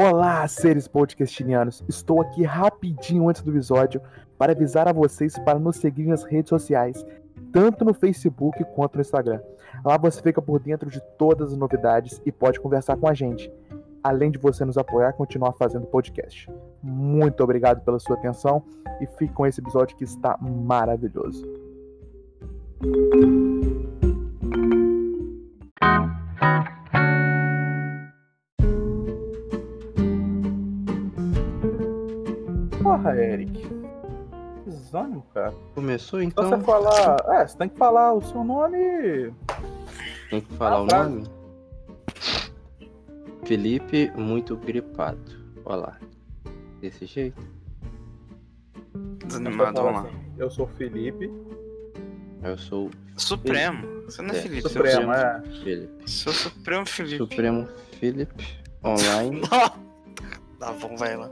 Olá, seres podcastinianos! Estou aqui rapidinho antes do episódio para avisar a vocês para nos seguir nas redes sociais, tanto no Facebook quanto no Instagram. Lá você fica por dentro de todas as novidades e pode conversar com a gente, além de você nos apoiar e continuar fazendo podcast. Muito obrigado pela sua atenção e fique com esse episódio que está maravilhoso. Cara. Começou Só então? você falar. É, você tem que falar o seu nome. Tem que falar Ah, o frase. nome? Felipe muito gripado. Olha lá. Desse jeito? Desanimado, vamos lá. assim, Eu sou o Felipe. Eu sou Supremo. Você não é É, Felipe. sou Você Supremo, é. Felipe. Seu Supremo Felipe. Supremo Felipe online. tá bom, vai lá.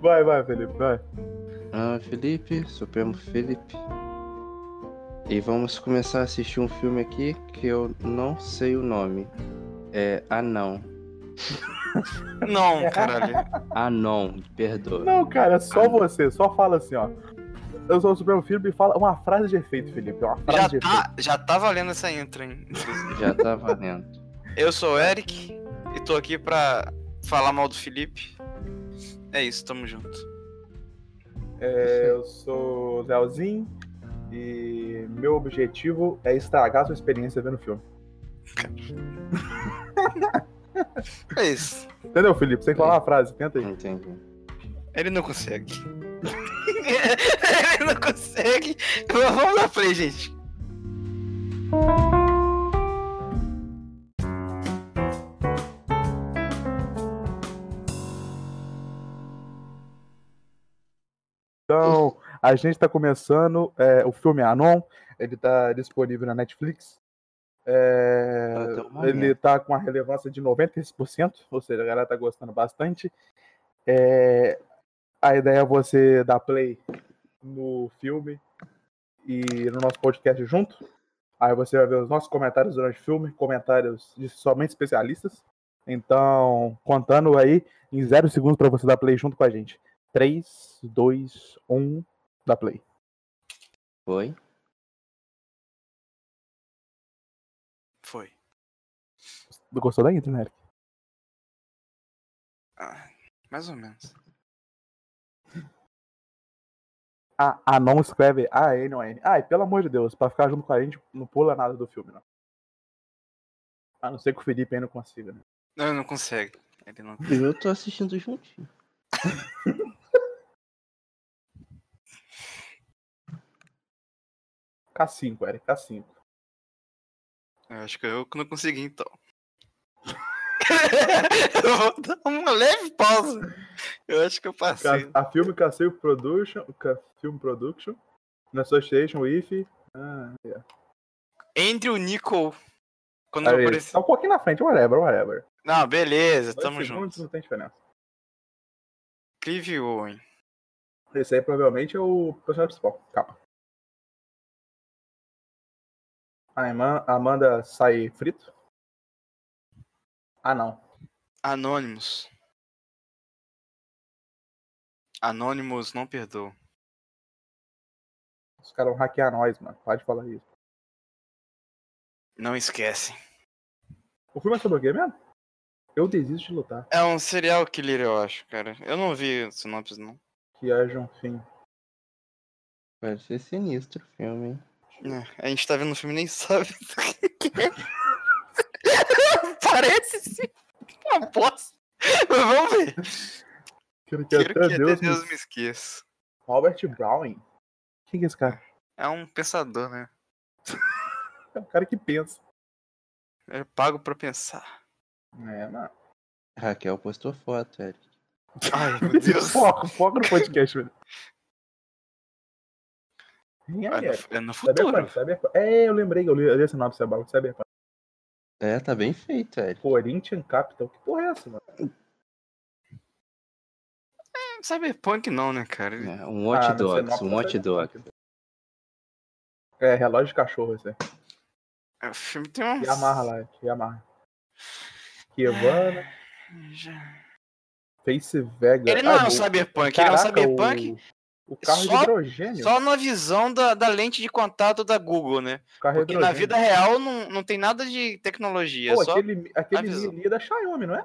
Vai, vai, Felipe, vai. Ah, Felipe, Supremo Felipe. E vamos começar a assistir um filme aqui que eu não sei o nome. É Anão. Não, caralho. Anon, perdoa. Não, cara, é só você. Só fala assim, ó. Eu sou o Supremo Felipe e fala uma frase de efeito, Felipe. Uma frase Já de tá, já tá valendo essa intro, hein? Já tá valendo. Eu sou o Eric e tô aqui pra falar mal do Felipe. É isso, tamo junto. É, eu sou Leozinho e meu objetivo é estragar sua experiência vendo o filme. É isso. Entendeu, Felipe? Você tem que falar uma frase, tenta aí. Entendi. Ele não consegue. Ele não consegue. Vamos dar play, gente. A gente tá começando é, o filme Anon. Ele tá disponível na Netflix. É, momento. ele tá com a relevância de 96%, ou seja, a galera tá gostando bastante. É, a ideia é você dar play no filme e no nosso podcast junto. Aí você vai ver os nossos comentários durante o filme, comentários de somente especialistas. Então, contando aí em zero segundos para você dar play junto com a gente. 3, 2, 1, dá play. Foi? Foi. Gostou da intro, né? Eric? Ah, mais ou menos. A, a não escreve A-N-O-N. Ai, pelo amor de Deus, pra ficar junto com a gente, não pula nada do filme, não. A não ser que o Felipe ainda consiga, né? Não, ele não consegue. Ele não Eu tô assistindo juntinho. K5, Eric, K5. Eu acho que eu que não consegui, então. eu vou dar uma leve pausa. Eu acho que eu passei. Ca- A filme K5 Production, K Film Production, na Association with... Ah, yeah. Entre o Nico. Quando Aí, eu apareci. Tá um pouquinho na frente, whatever, whatever. Não, beleza, Dois tamo junto. Não tem diferença. Clive Owen. Esse aí provavelmente é o personagem principal. Calma. A Amanda sai frito? Ah, não. Anonymous. Anonymous não perdoa. Os caras vão hackear nós, mano. Pode falar isso. Não esquece. O filme é sobre o quê mesmo? Eu desisto de lutar. É um serial killer, eu acho, cara. Eu não vi o sinopse, não. Que haja um fim. Pode ser sinistro o filme, hein? É, a gente tá vendo o filme e nem sabe do que é. Parece sim. Uma bosta. Mas vamos ver. Quero que Quero até que Deus, até Deus me... me esqueça. Robert Browning. Quem que é esse cara? É um pensador, né? É um cara que pensa. É pago pra pensar. É, mano. Raquel postou foto, Eric. Ai, meu Deus. Foco, foco no podcast, velho. É é, no, é futuro. Cyberpunk, Cyberpunk. É, eu lembrei, eu li, eu li esse nome Cyberpunk. Cyberpunk. É, tá bem feito, Eric. Corinthian Capital. Que porra é essa, mano? Cyberpunk não, né, cara? É, um Watch Ah, não sei, Dogs, um Watch Cyberpunk. Dogs. É, relógio de cachorro esse aí. é, O filme tem um. Yamaha lá, Yamaha. Kevana. Já. Face Vega. Ele não é um o- cyberpunk, ele é um caraca, cyberpunk O, o carro só- de hidrogênio. só na visão da, da lente de contato da Google, né? o carro Porque na vida real não, não tem nada de tecnologia. Pô, só... aquele, aquele Mi é da Xiaomi, não é?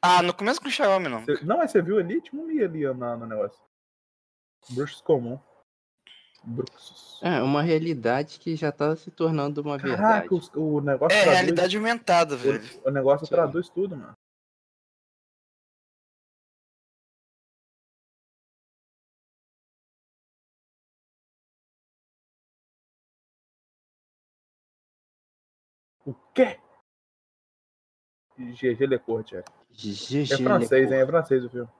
Ah, não começa com o Xiaomi, não. Cê- não, mas você viu ali? Tinha um Mi ali na- no negócio. Bruxos comum. Bruxos. É, uma realidade que já tá se tornando uma verdade. Caraca, os- o negócio É traduz, realidade aumentada, velho. o, o negócio Sim. traduz tudo, mano. O quê? GG Lecourt, é. GG É francês, hein? É francês o filme.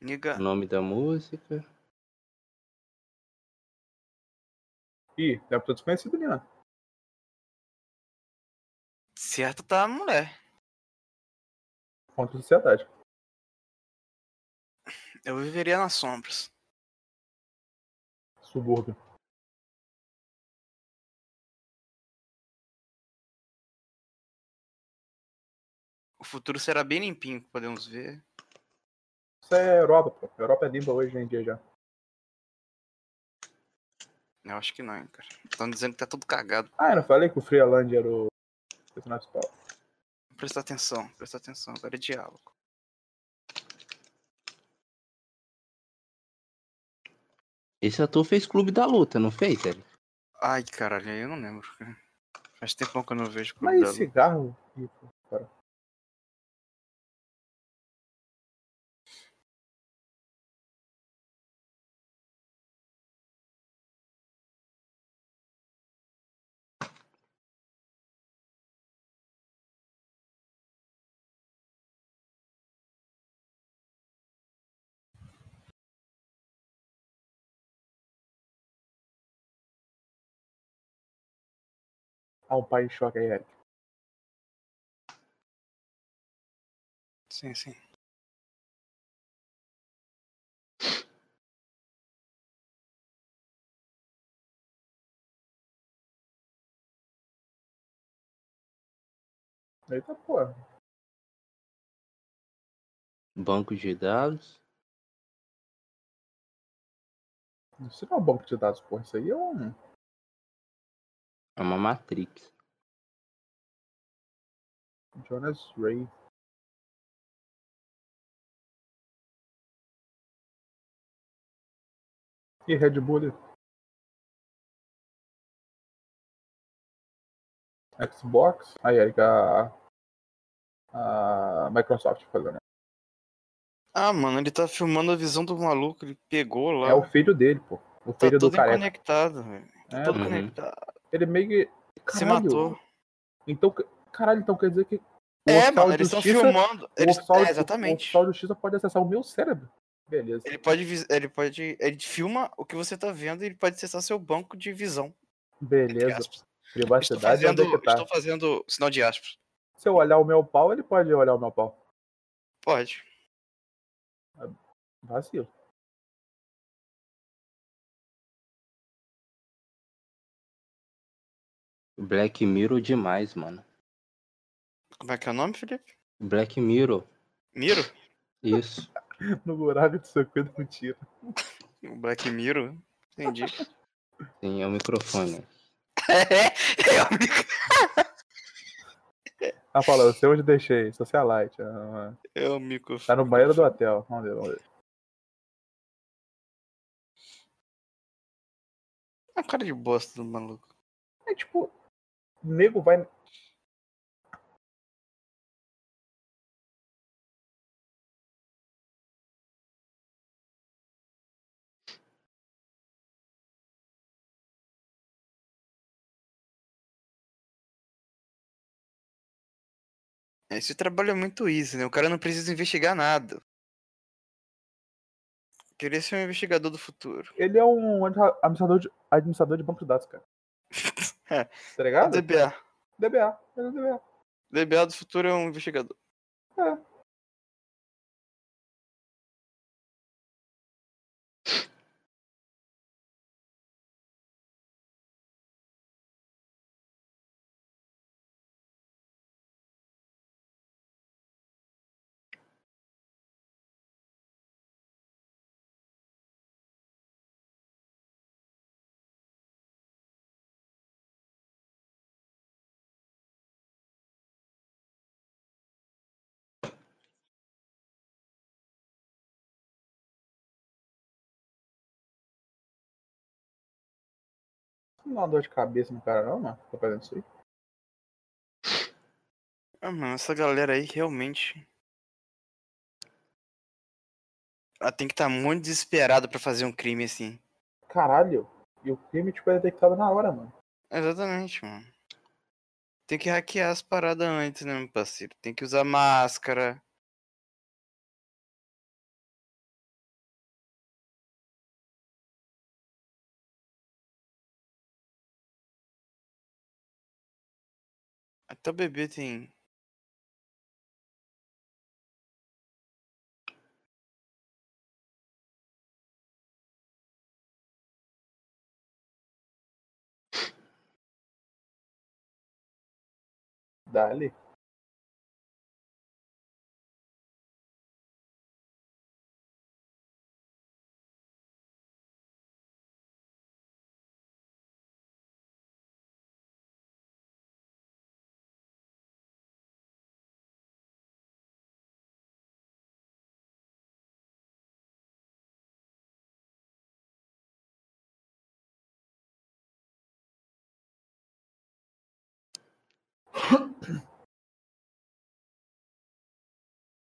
Niga. O nome da música. Ih, deve ter desconhecido ali, né? Certo tá a mulher. Contra a sociedade. Eu viveria nas sombras. Subúrbio. O futuro será bem limpinho, podemos ver. Isso é Europa, pô. Europa é limpa hoje em dia já. Eu acho que não, hein, cara. Estão dizendo que tá tudo cagado. Ah, eu não falei que o Freeland era o personagem principal. Presta atenção, presta atenção. Agora é diálogo. Esse ator fez Clube da Luta, não fez, Eric? Ai, caralho, eu não lembro. cara. Faz tempo que eu não vejo Clube Mas da esse Luta. cigarro. Ih, Ah, um pai em choque aí, Eric. Sim, sim. Eita porra. Banco de dados. Isso não é um banco de dados, porra. Isso aí é um. É uma Matrix. Jonas Ray. E Red Bull. Xbox. Aí, a, a Microsoft fazendo. Ah, mano, ele tá filmando a visão do maluco, ele pegou lá. É o filho dele, pô. O tá filho do tudo careca. conectado, velho. Tá É, tudo Uhum. conectado. Ele meio que. Se matou. Então, caralho, então quer dizer que. o É, mano, eles estão filmando. O Eles... oficial, É, o exatamente. oficial de justiça pode acessar o meu cérebro. Beleza. Ele pode, ele pode. Ele filma o que você tá vendo e ele pode acessar seu banco de visão. Beleza. aspas. Estou Privacidade fazendo, é tá? estou fazendo sinal de aspas. Se eu olhar o meu pau, ele pode olhar o meu pau. Pode. Vacilo. Black Mirror demais, mano. Como é que é o nome, Felipe? Black Mirror. Miro? Isso. No buraco de circuito com tiro. O Black Mirror? Entendi. Sim, é o microfone. é, é o mic- Ah, fala, eu sei onde deixei. Socialite. ah, é o microfone. Tá no banheiro do hotel. Vamos ver, vamos ver. É um cara de bosta do maluco. É tipo, nego vai. Esse trabalho é muito easy, né? O cara não precisa investigar nada. Queria ser um investigador do futuro. Ele é um administrador de, administrador de banco de dados, cara. É. Tá ligado? DBA. DBA. Ele é DBA. DBA do futuro é um investigador. É. Não dá uma dor de cabeça no cara, não, mano? Tô fazendo isso aí. Ah, mano, essa galera aí realmente. Ela tem que estar muito desesperada pra fazer um crime assim. Caralho. E o crime, tipo, é detectado na hora, mano. Exatamente, mano. Tem que hackear as paradas antes, né, meu parceiro? Tem que usar máscara. O bebê tem. Dali.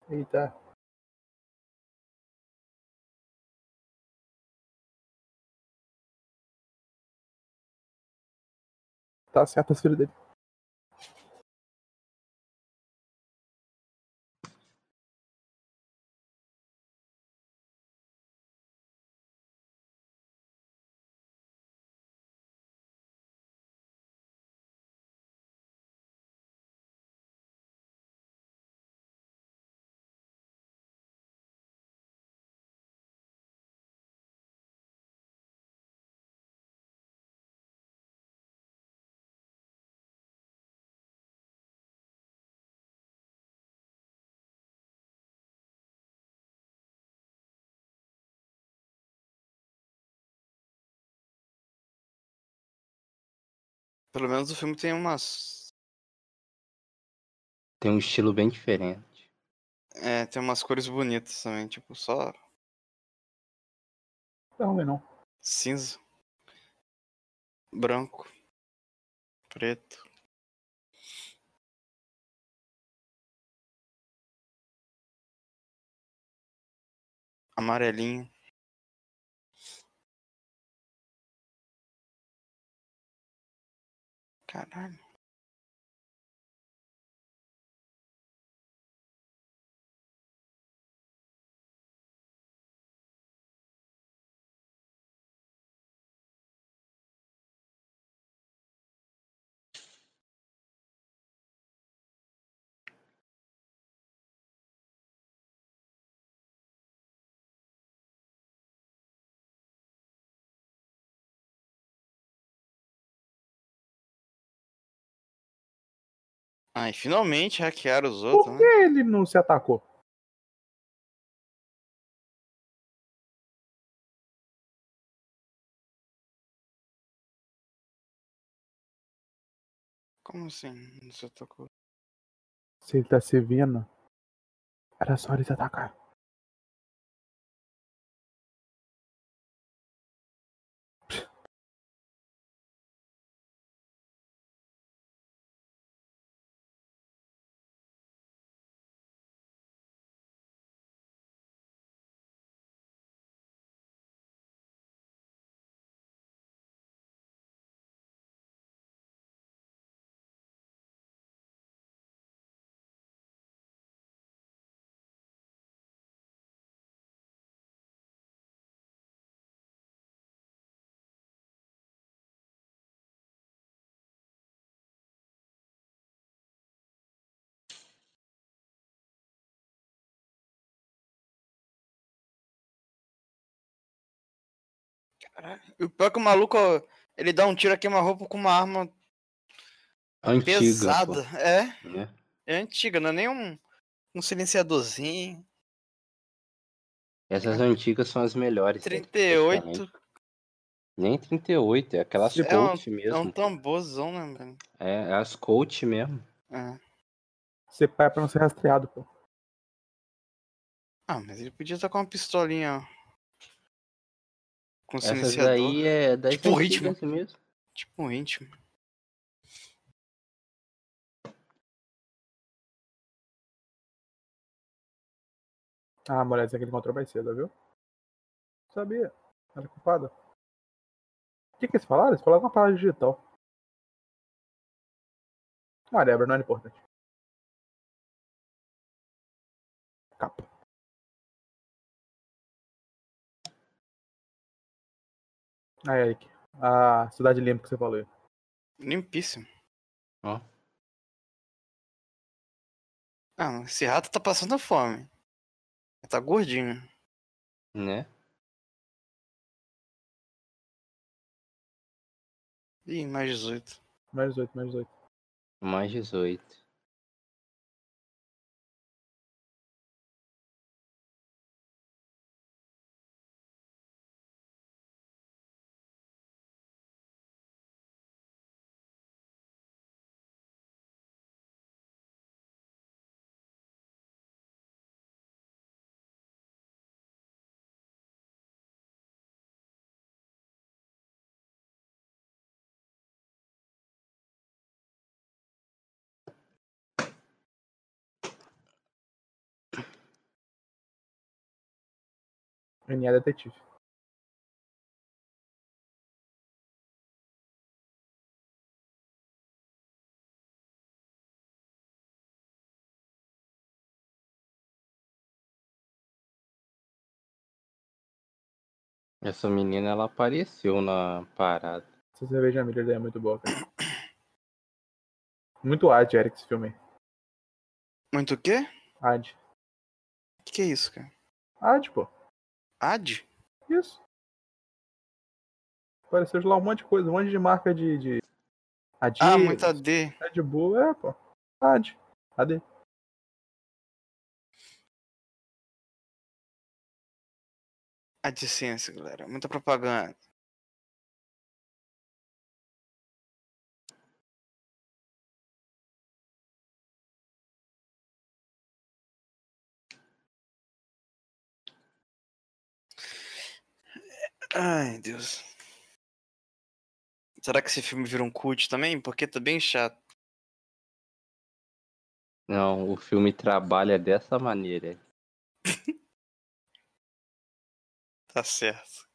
Eita. Tá certo as filhas dele. Pelo menos o filme tem umas. Tem um estilo bem diferente. É, tem umas cores bonitas também, tipo, só Não ruim, não. cinza, branco, preto. Amarelinho. Caralho. Ai, finalmente hackearam os outros, Por né? que ele não se atacou? Como assim? Não se tocou. Se ele tá se vendo, era só ele se atacar. Caralho. E o pior é que o maluco, ó, ele dá um tiro a queima-roupa com uma arma Antiga, pesada. É, pô, né? é antiga, não é nem um, um silenciadorzinho. Essas antigas são as melhores. né? 38. Praticamente. Nem 38, é aquelas É um, coach é mesmo. um tamborzão, né, velho? É, é as coach mesmo. É. Você pai pra não ser rastreado, pô. Ah, mas ele podia estar com uma pistolinha. Com Essas silenciador. daí é das Tipo ritmo. mesmo. Tipo um íntimo. Ah, a mulher que ele encontrou mais cedo, viu? Sabia. Ela é culpada. O que, que eles falaram? Eles falaram uma palavra digital. Ah, Débora, não é importante. Capa. Ah, Eric. A cidade limpa que você falou. Limpíssimo. Ó. Ah, esse rato tá passando fome. Tá gordinho. Né? Ih, mais 18. Mais 18, mais 18. Mais 18. Ele é detetive. Essa menina, ela apareceu na parada. Essa cerveja Miller é muito boa, cara. Muito ad, Eric, esse filme. Muito o quê? Ad. O que, que é isso, cara? Ad, pô. Ad? Isso. Apareceu lá um monte de coisa, um monte de marca de. de... Adidas, Ah, muito AD. Red Bull, é, pô. Ad. AD. AdSense, galera. Muita propaganda. Ai, Deus. Será que esse filme vira um cult também? Porque tá bem chato. Não, o filme trabalha dessa maneira. Tá certo.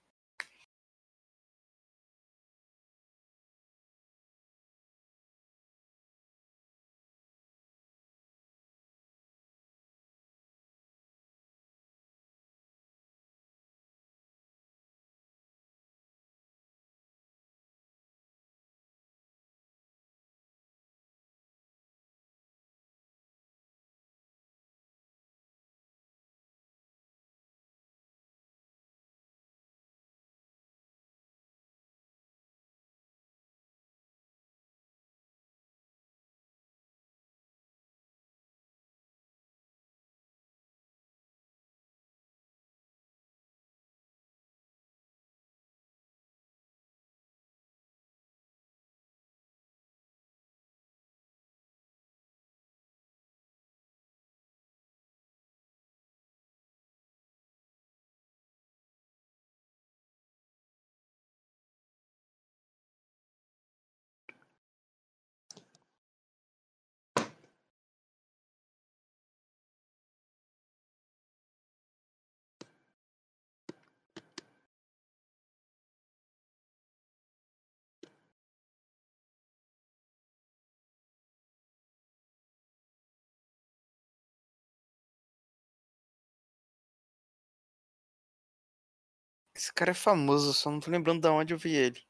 Esse cara é famoso, só não tô lembrando de onde eu vi ele.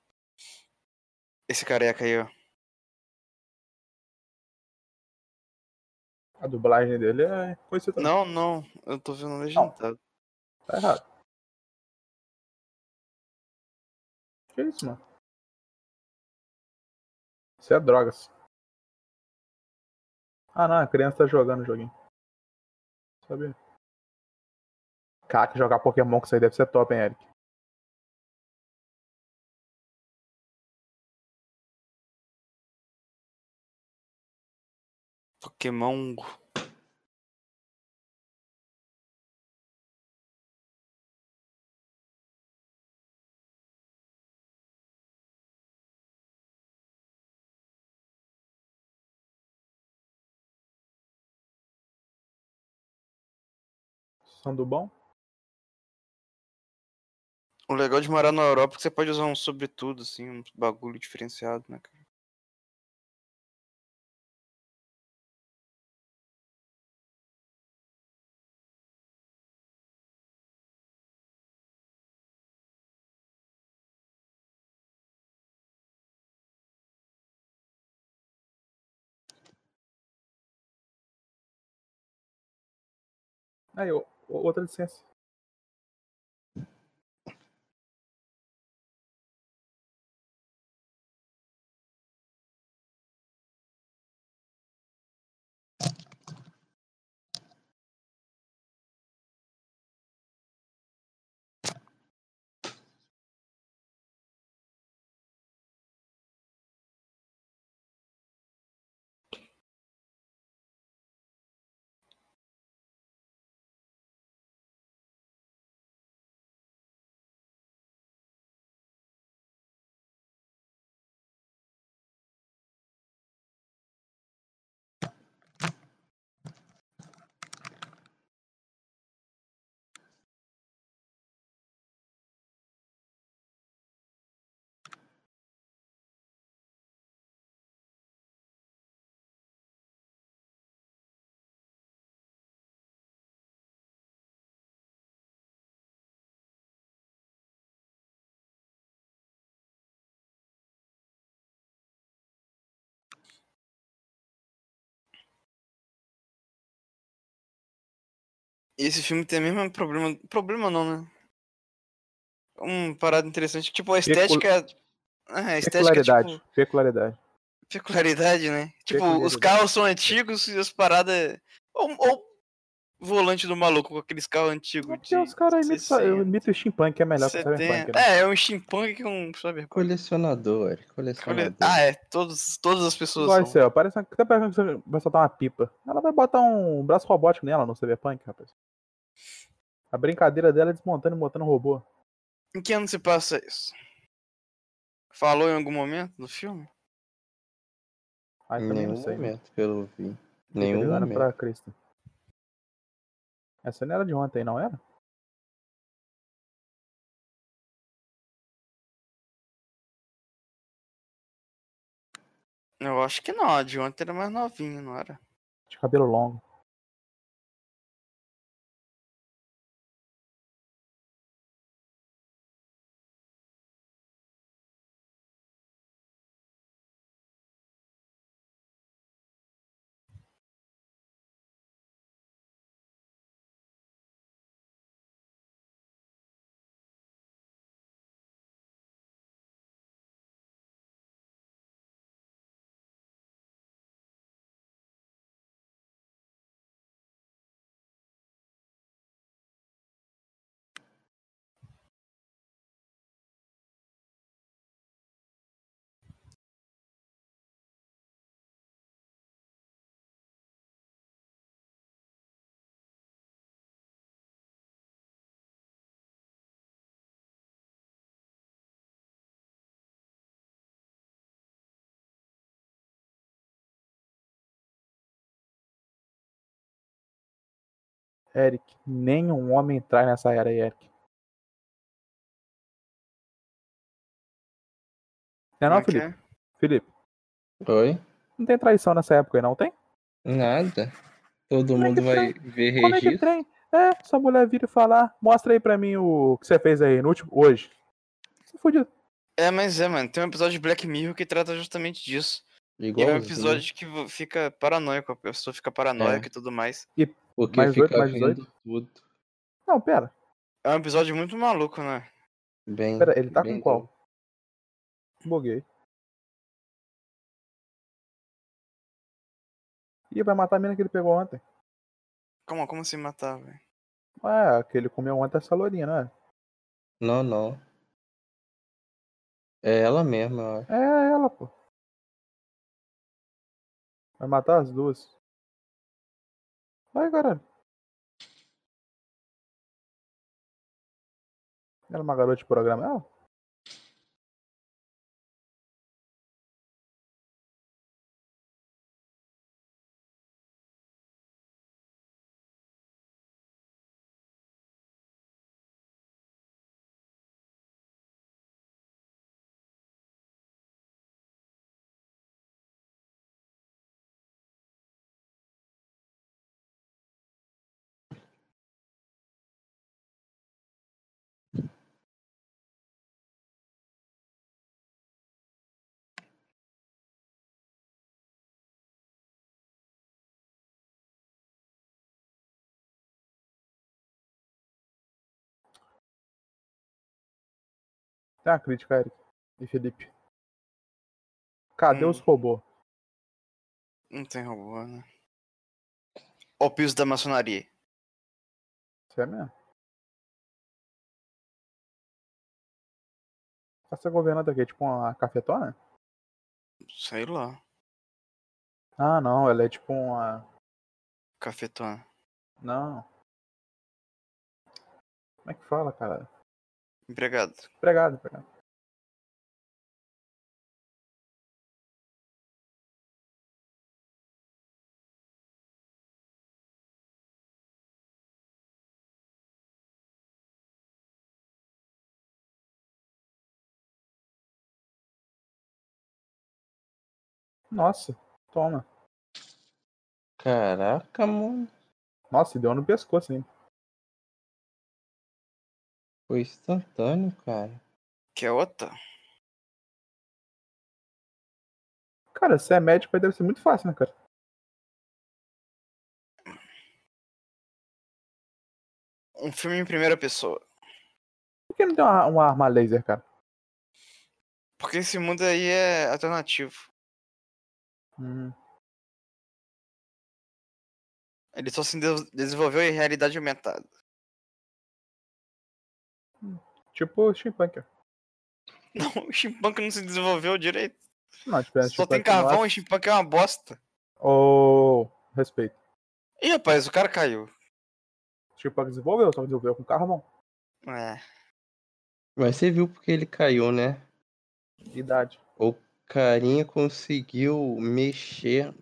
Esse careca aí, ó. A dublagem dele é conhecida. Não, não. Eu tô vendo legendado. Tá errado. Que isso, mano? Isso é drogas. Ah, não, a criança tá jogando o joguinho. Sabia? Cara, que jogar Pokémon com isso aí deve ser top, hein, Eric? Pokémon do bom? O legal de morar na Europa é que você pode usar um sobretudo, assim, um bagulho diferenciado, né, cara? Aí, outra licença. Esse filme tem o mesmo problema. Problema não, né? Um parada interessante. Tipo, a estética. Ah, a estética, Peculiaridade. tipo. Peculiaridade. Peculiaridade, né? Tipo, os Peculiaridade. carros são antigos e as paradas. Ou, ou volante do maluco com aqueles carros antigos. Porque De os caras imitam, 60, imitam o steampunk, é melhor que o 70. cyberpunk. Né? É, é um steampunk com um cyberpunk. Colecionador, Eric, Olha- colecionador. Ah, é. Todos, todas as pessoas Vai são. ser, ó, parece que tá que vai soltar uma pipa. Ela vai botar um braço robótico nela no cyberpunk, rapaz. A brincadeira dela é desmontando e montando robô. Em que ano se passa isso? Falou em algum momento no filme? Em também nenhum não sei. momento, pelo vi. Nenhum momento. pra Cristo. Essa não era de ontem, não era? Eu acho que não. A de ontem era mais novinha, não era? De cabelo longo. Eric, nenhum homem trai nessa era aí, Eric. Não é não, é Felipe? é? Felipe, Oi? não tem traição nessa época aí, não tem? Nada. Todo Como é mundo que vai ver Como é que registro. tem? É, essa mulher vira e falar, mostra aí pra mim o que você fez aí no último, hoje. Você fudido. É, mas é, mano. Tem um episódio de Black Mirror que trata justamente disso. E é um episódio que vo- fica paranoico, a pessoa fica paranoica e tudo mais. Porque mais fica 18, mais vendo tudo. Não, pera. É um episódio muito maluco, né? Bem, Pera, ele tá bem com qual? Buguei. Ih, vai matar a mina que ele pegou ontem. Como, como se matar, velho? Ué, que ele comeu ontem essa lourinha, né? Não, não. É ela mesma, eu acho. É ela, pô. Vai matar as duas. Vai, caralho. Ela é uma garota de programa, ela? Tem uma crítica, Eric e Felipe. Cadê Hum. os robôs? Não tem robô, né? O piso da maçonaria. Isso é mesmo. Essa governanta aqui é tipo uma cafetona? Sei lá. Ah, não, ela é tipo uma. Cafetona. Não. Como é que fala, cara? Empregado. Empregado, empregado. Nossa, toma. Caraca, mano. Nossa, deu no pescoço, hein? Foi instantâneo, cara. Que é outra? Cara, se é médico aí deve ser muito fácil, né, cara? Um filme em primeira pessoa. Por que não tem uma, uma arma laser, cara? Porque esse mundo aí é alternativo. Hum, Ele só se de- desenvolveu em realidade aumentada. Tipo o steampunk. Não, o steampunk não se desenvolveu direito. Não, tipo, é Só tem steampunk carvão e steampunk é uma bosta. Ô, respeito. Ih, rapaz, o cara caiu. Steampunk desenvolveu, só desenvolveu com carvão. É. Mas você viu porque ele caiu, né? Idade. O carinha conseguiu mexer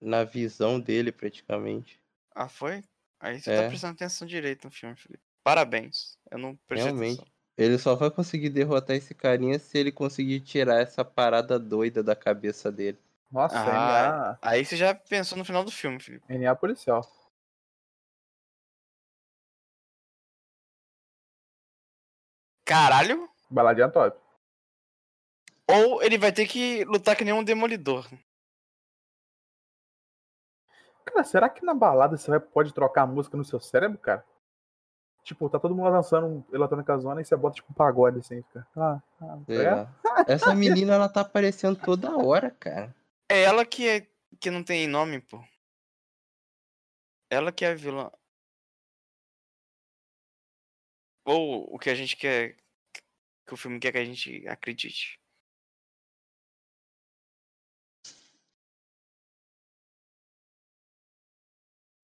na visão dele, praticamente. Ah, foi? Aí você É. tá prestando atenção direito no filme, Felipe. Parabéns. Eu não prestei Realmente. atenção. Ele só vai conseguir derrotar esse carinha se ele conseguir tirar essa parada doida da cabeça dele. Nossa, Ah, Aí você já pensou no final do filme, Felipe. NA, NA policial. Caralho! Baladinha top. Ou ele vai ter que lutar que nem um demolidor. Cara, será que na balada você vai, pode trocar a música no seu cérebro, cara? Tipo, tá todo mundo dançando um eletrônica zona e você bota tipo um pagode assim, fica. Ah, ah, é? Essa menina, ela tá aparecendo toda hora, cara. É ela que é que não tem nome, pô. Ela que é a vilã. Ou o que a gente quer que o filme quer que a gente acredite.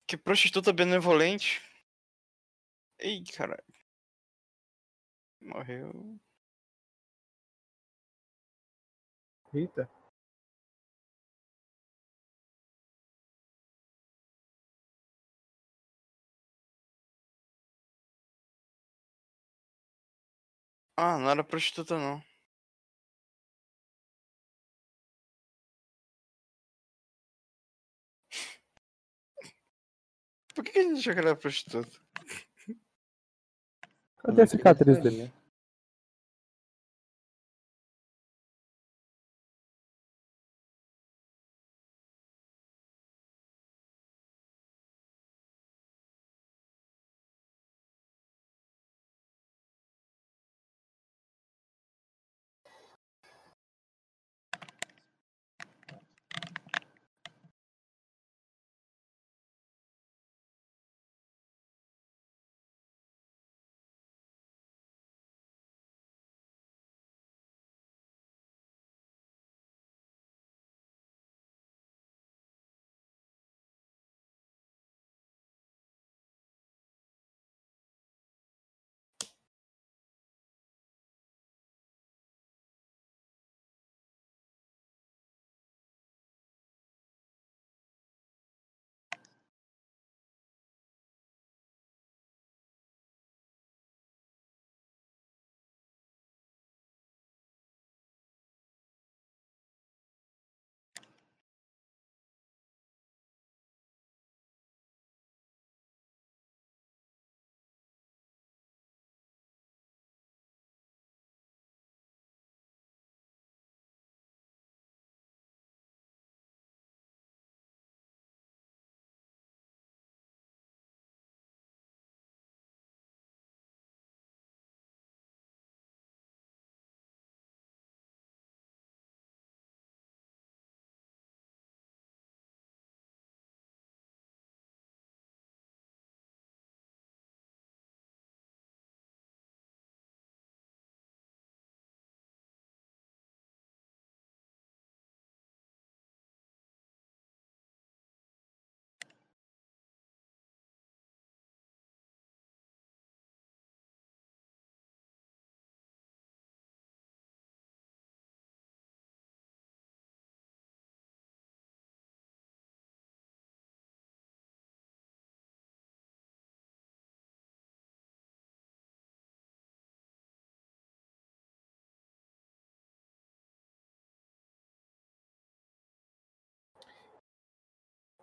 Que prostituta benevolente. Ih, caralho. Morreu. Eita. Ah, não era prostituta não. Por que a gente achou que era prostituta? Cadê a cicatriz dele?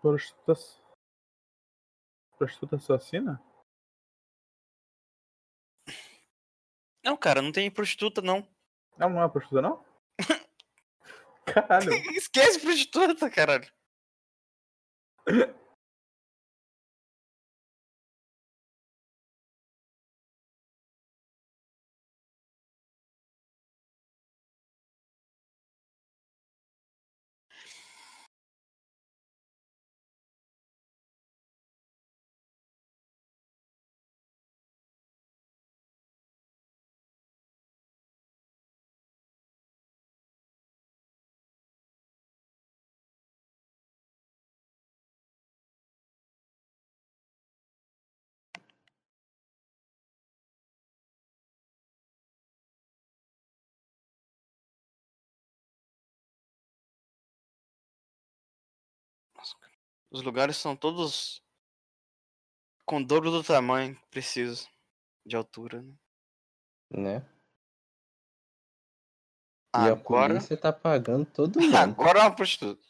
Prostituta. Prostituta assassina? Não, cara, não tem prostituta, não. Não, não é prostituta, não? Caralho. Esquece prostituta, caralho. Nossa. Os lugares são todos com o dobro do tamanho que preciso de altura, né? Né? E Agora, polícia tá pagando todo mundo. agora é uma prostituta.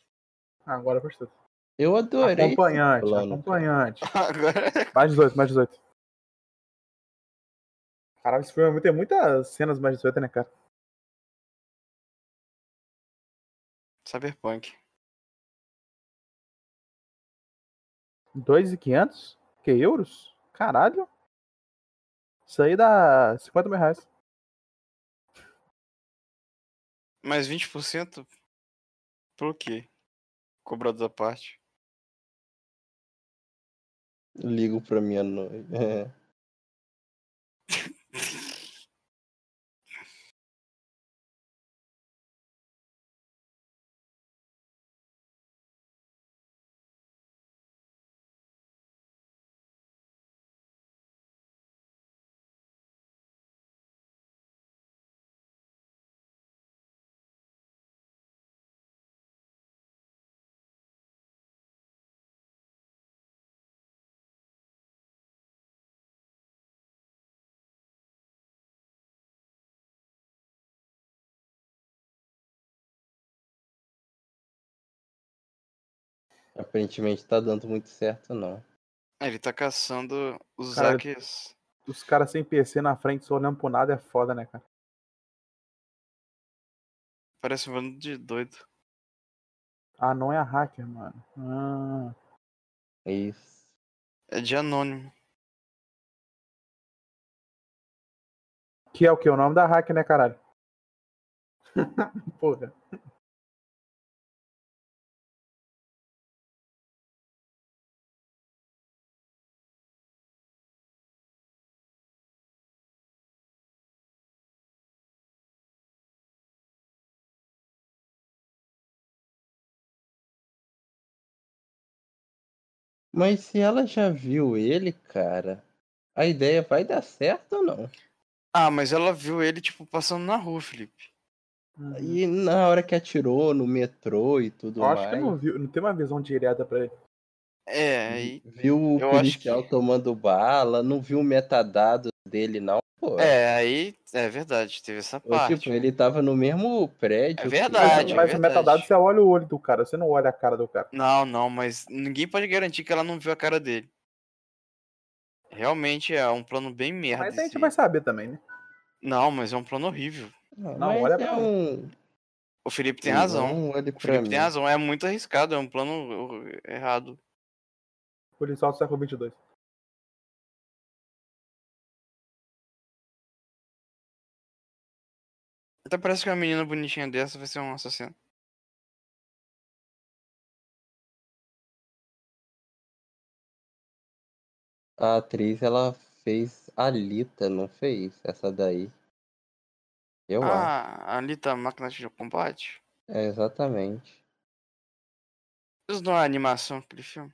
Agora é prostituta. Eu adorei. Acompanhante, plano, acompanhante. Agora Mais 18, mais 18. Caralho, esse filme tem muitas cenas mais 18, né, cara? Cyberpunk. 2,500? Que euros? Caralho. Isso aí dá 50 mil reais. Mais 20% por quê? Cobrado da parte. Ligo pra minha noiva. É. Aparentemente tá dando muito certo, não. Ah, Ele tá caçando os Cara, hackers. Os caras sem PC na frente só olhando pro nada é foda, né, cara? Parece um bando de doido. Ah, não é a hacker, mano. Ah, Isso. É de anônimo. que é o que? O nome da hacker, né, caralho? Porra. Mas se ela já viu ele, cara, a ideia vai dar certo ou não? Ah, mas ela viu ele, tipo, passando na rua, Felipe. Uhum. E na hora que atirou no metrô e tudo Eu acho mais, que não, viu, não tem uma visão direta pra ele. É, aí. viu o acho policial que- tomando bala, não viu o metadados dele, não, pô. É, aí. É verdade, teve essa Ou, parte. tipo, ele tava no mesmo prédio. É verdade, ela. Mas é o metadado você olha o olho do cara, você não olha a cara do cara. Não, não, mas ninguém pode garantir que ela não viu a cara dele. Realmente é um plano bem merda. Mas a gente esse vai saber também, né? Não, mas é um plano horrível. Não, Não, mas olha é pra um. O Felipe tem razão. O Felipe mim. tem razão, é muito arriscado, é um plano errado. Policial do século 22. Até parece que uma menina bonitinha dessa vai ser um assassino. A atriz, ela fez Alita, não fez? Essa daí. Eu acho. Ah, ali tá a máquina de combate. É, exatamente. Isso não é animação, aquele filme.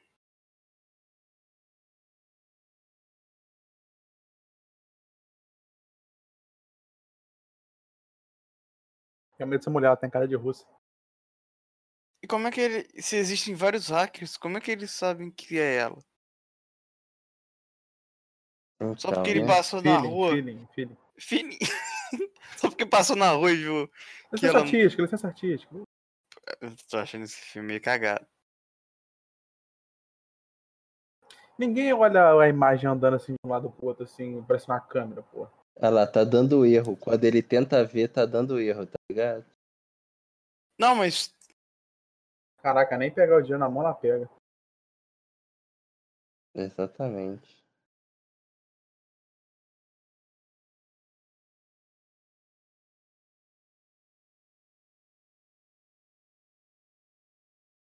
Realmente essa mulher ela tem cara de russa. E como é que ele. Se existem vários hackers, como é que eles sabem que é ela? Só Então, porque ele né? passou na Feeling, rua. feeling, feeling. Fini. Só porque passou na rua e viu. Licença ela- artística, licença artística. Eu tô achando esse filme meio cagado. Ninguém olha a imagem andando assim de um lado pro outro, assim, parece uma câmera, pô. Olha lá, tá dando erro. Quando ele tenta ver, tá dando erro, tá ligado? Não, mas. Caraca, nem pegar o dinheiro na mão, ela pega. Exatamente.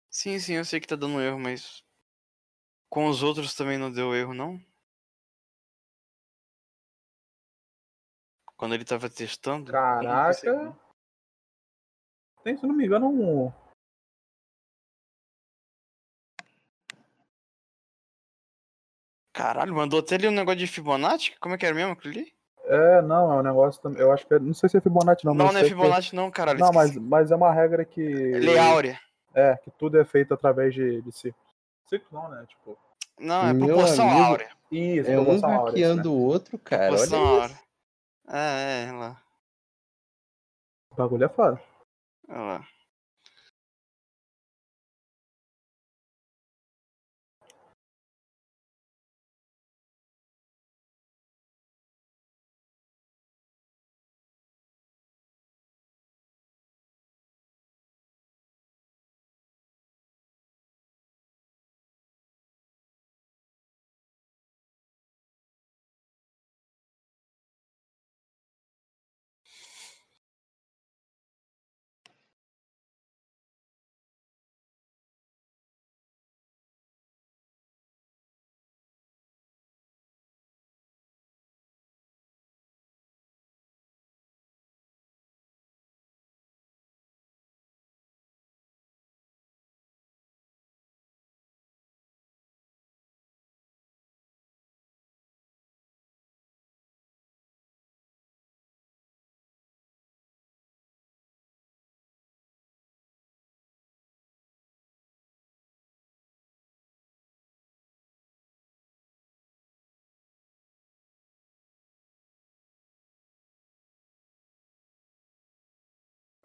Sim, sim, eu sei que tá dando erro, mas. Com os outros também não deu erro, não? Quando ele tava testando? Caraca. Tem, se não me engano, um. Caralho, mandou até ali um negócio de Fibonacci? Como é que era mesmo aquilo ali? É, não, é um negócio também. Eu acho que. é- Não sei se é Fibonacci, não. Não, mas não, é sei que- Fibonacci, não, caralho. Não, mas, esqueci. mas é uma regra que. Lei Áurea. É, que tudo é feito através de, de ciclo. Ciclo não, né? Tipo. Não, é Meu proporção amigo, áurea. Isso, É um proporção áurea, isso, hackeando o outro, cara. Proporção Olha áurea. É, é, lá. O bagulho é foda. Olha lá.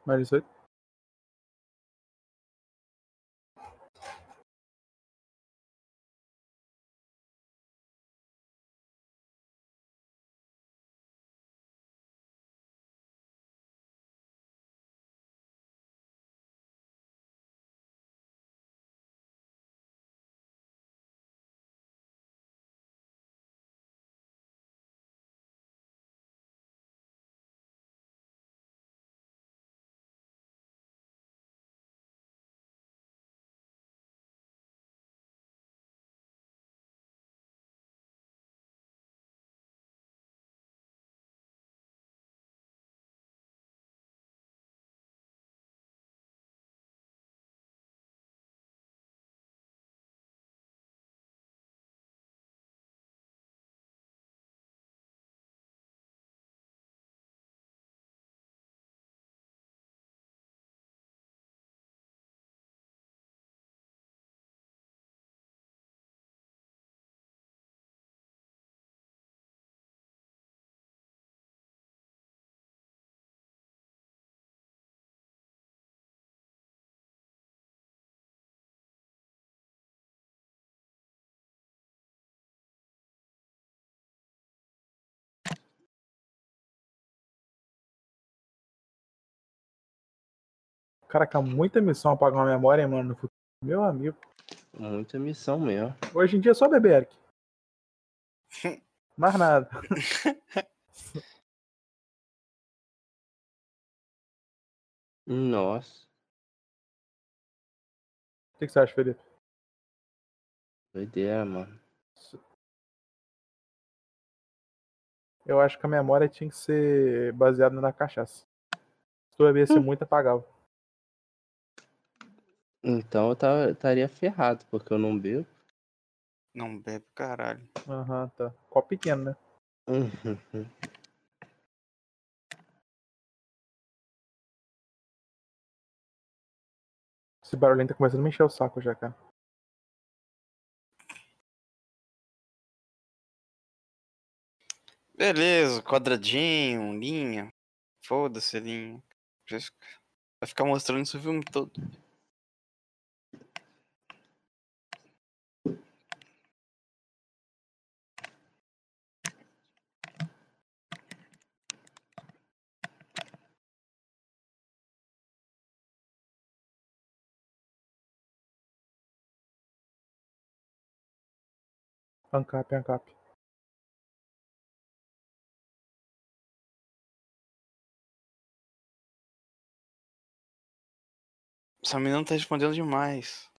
Mas isso aí. Caraca, muita missão apagar uma memória, mano, no futuro. Meu amigo. Muita missão mesmo. Hoje em dia é só beber, Eric. Mais nada. Nossa, O que que você acha, Felipe? doideira, mano. Eu acho que a memória tinha que ser baseada na cachaça. Se tu bebesse muito, apagava. Então eu tava- estaria ferrado, porque eu não bebo. Não bebe, caralho. Aham, tá. Copo pequeno, né? Uhum. Esse barulhinho tá começando a me encher o saco já, cara. Beleza, quadradinho, linha. Foda-se, linha. Vai ficar mostrando isso o filme todo. Ancap, Ancap. Essa menina tá respondendo demais.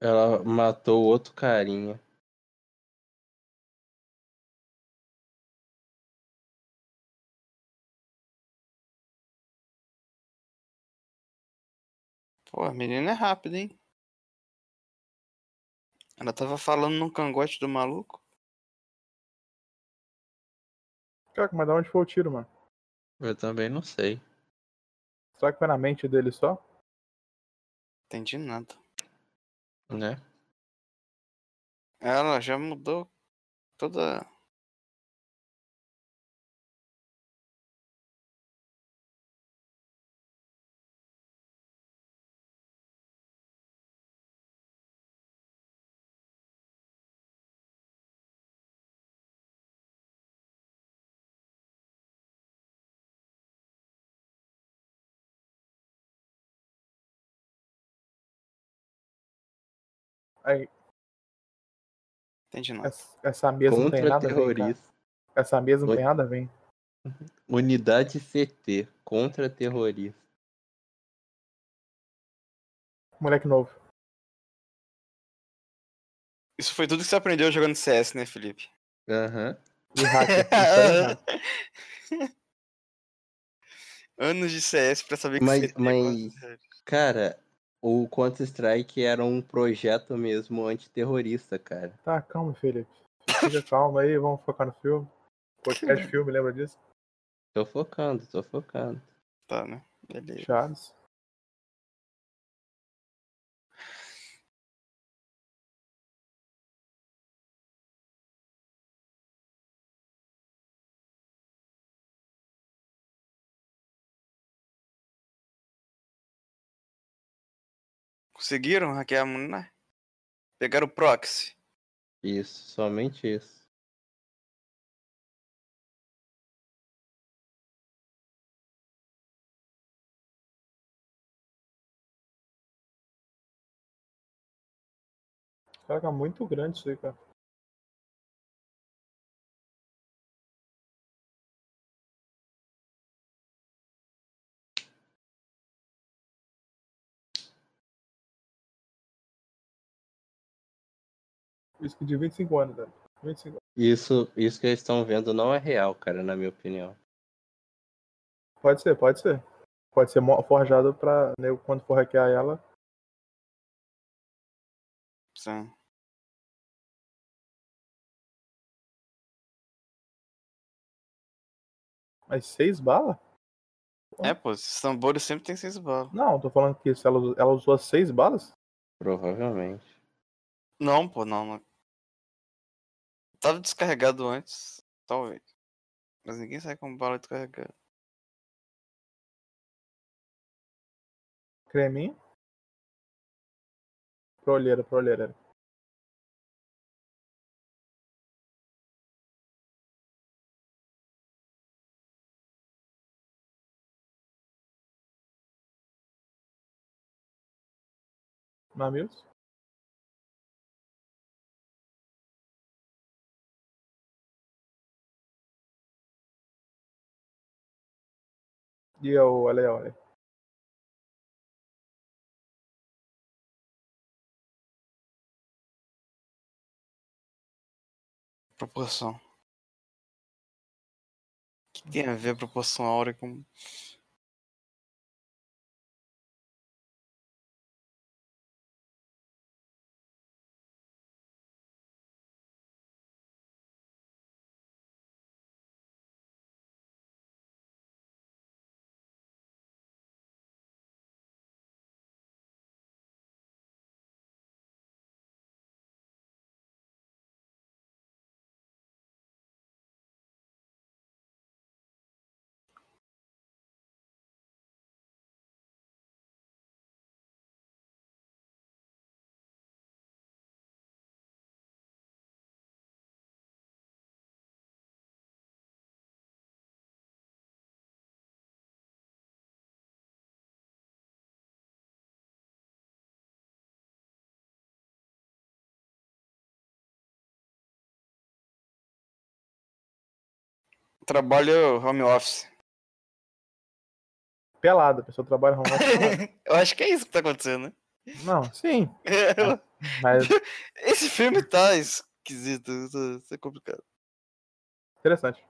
Ela matou outro carinha. Pô, a menina é rápida, hein? Ela tava falando no cangote do maluco. Caraca, mas da onde foi o tiro, mano? Eu também não sei. Será que foi na mente dele só? Entendi nada. Né? Ela já mudou toda. Aí, Entendi nada. essa, essa mesa não tem Contra nada a ver, cara. terrorista. Essa mesa não Oi? tem nada a ver. Unidade CT. Contra terrorista. Moleque novo. Isso foi tudo que você aprendeu jogando CS, né, Felipe? Aham. E hacker. hacker. Anos de CS pra saber que Mas- CT é mas- contra- Cara, o Counter-Strike era um projeto mesmo antiterrorista, cara. Tá, calma, Felipe. Fica calma aí, vamos focar no filme. Podcast filme, lembra disso? Tô focando, tô focando. Tá, né? Beleza. Chaves. Conseguiram hackear a mulher? Pegaram o proxy. Isso, somente isso. Caraca, muito grande isso aí, cara. Isso que de 25 anos, velho. 25 anos. Isso, isso que eles estão vendo não é real, cara, na minha opinião. Pode ser, pode ser. Pode ser forjado pra nego, quando for hackear ela. Sim. Mas seis balas? É, pô, esses tambores sempre tem seis balas. Não, tô falando que se ela, ela usou seis balas? Provavelmente. Não, pô, não, não. Tava descarregado antes, talvez. Mas ninguém sai com bala descarregada. Creminho? Prolheira, prolheira. Mamilos? E o olha, olha. Proporção. O que tem a ver a proporção áurea com. Trabalho home office. Pelado, a pessoa trabalha home office. Eu acho que é isso que tá acontecendo, né? Não, sim. Mas Esse filme tá esquisito, isso isso é complicado. interessante.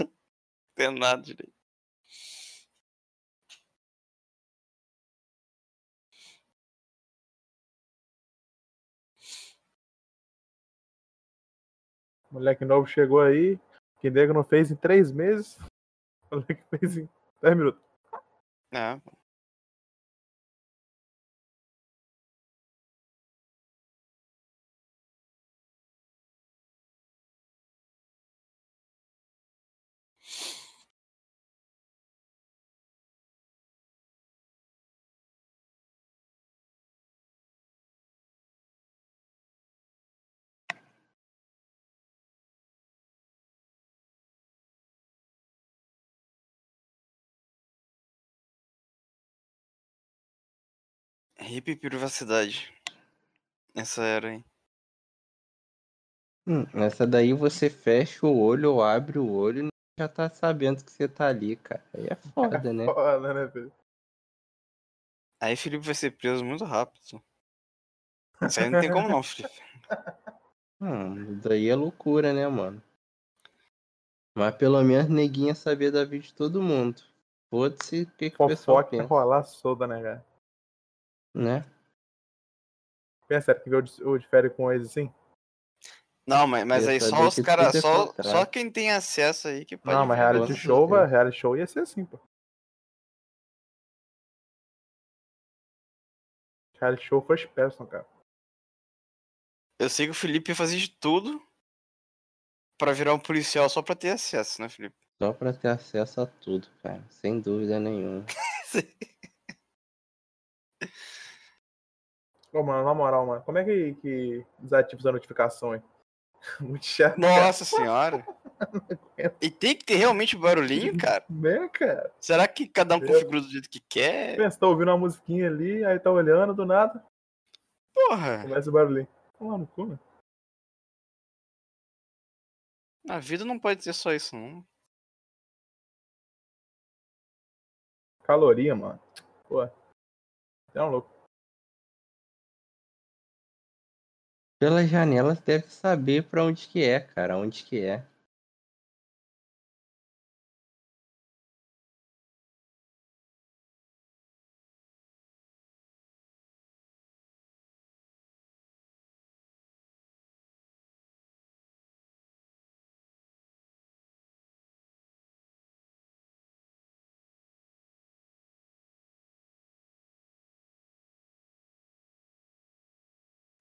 Não tem nada direito. Moleque novo chegou aí, que nego não fez em três meses. O moleque fez em 10 minutos. É, hip privacidade. Essa era, hein? Hum, essa daí você fecha o olho ou abre o olho e já tá sabendo que você tá ali, cara. Aí é foda, né? Foda, né, filho? Aí Felipe vai ser preso muito rápido. Isso aí não tem como não, Felipe. Hum, isso daí é loucura, né, mano? Mas pelo menos neguinha sabia da vida de todo mundo. Foda-se o que, que o pessoal pensa, rolar solta, né, cara? Né? Pensa, sério que vê o férias com eles assim? Não, mas, mas aí sabia só os caras, é só, só quem tem acesso aí que pode Não, mas reality show, vai- reality show ia ser assim, pô. Reality show first person, cara. Eu sei que o Felipe ia fazer de tudo pra virar um policial só pra ter acesso, né, Felipe? Só pra ter acesso a tudo, cara. Sem dúvida nenhuma. Ô, mano, na moral, mano, como é que, que desativa essa notificação, hein? Muito chato. Nossa senhora. E tem que ter realmente barulhinho, cara? Né, cara? Será que cada um configura do jeito que quer? Pensa, tá ouvindo uma musiquinha ali, aí tá olhando, do nada, Porra, começa o barulhinho. Toma no cu, né? a vida não pode ser só isso, não. Caloria, mano. Pô. É um louco. Pela janela deve saber pra onde que é, cara. Onde que é.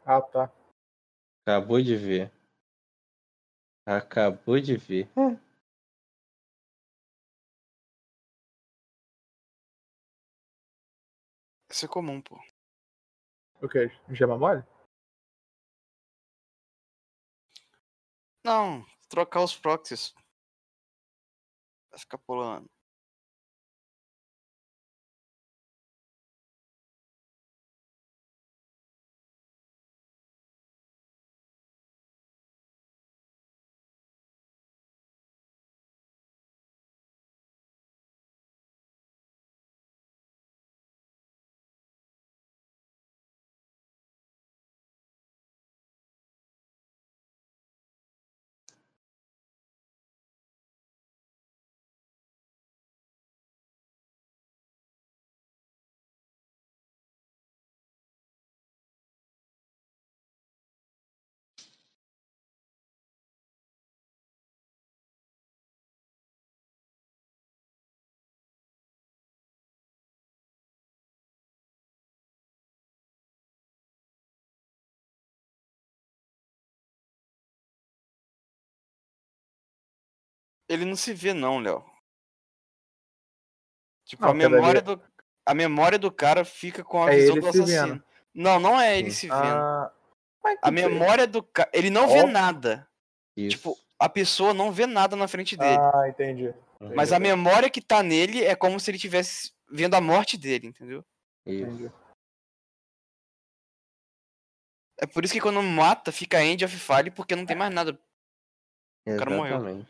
Ah, tá. Acabou de ver. Acabou de ver. Isso é comum, pô. O que? Gema mole? Não, trocar os proxies. Vai ficar pulando. Ele não se vê, não, Léo. Tipo, Não, a memória do. A memória do cara fica com a É visão ele do se assassino. vendo. Não, não é ele Sim. se vendo. Ah. A que- memória do cara. Ele não vê Ó. nada. Isso. Tipo, a pessoa não vê nada na frente dele. Ah, entendi. Uhum. Mas a memória que tá nele é como se ele estivesse vendo a morte dele, entendeu? Isso. Entendi. É por isso que quando mata, fica end of file, porque não tem mais nada. cara morreu.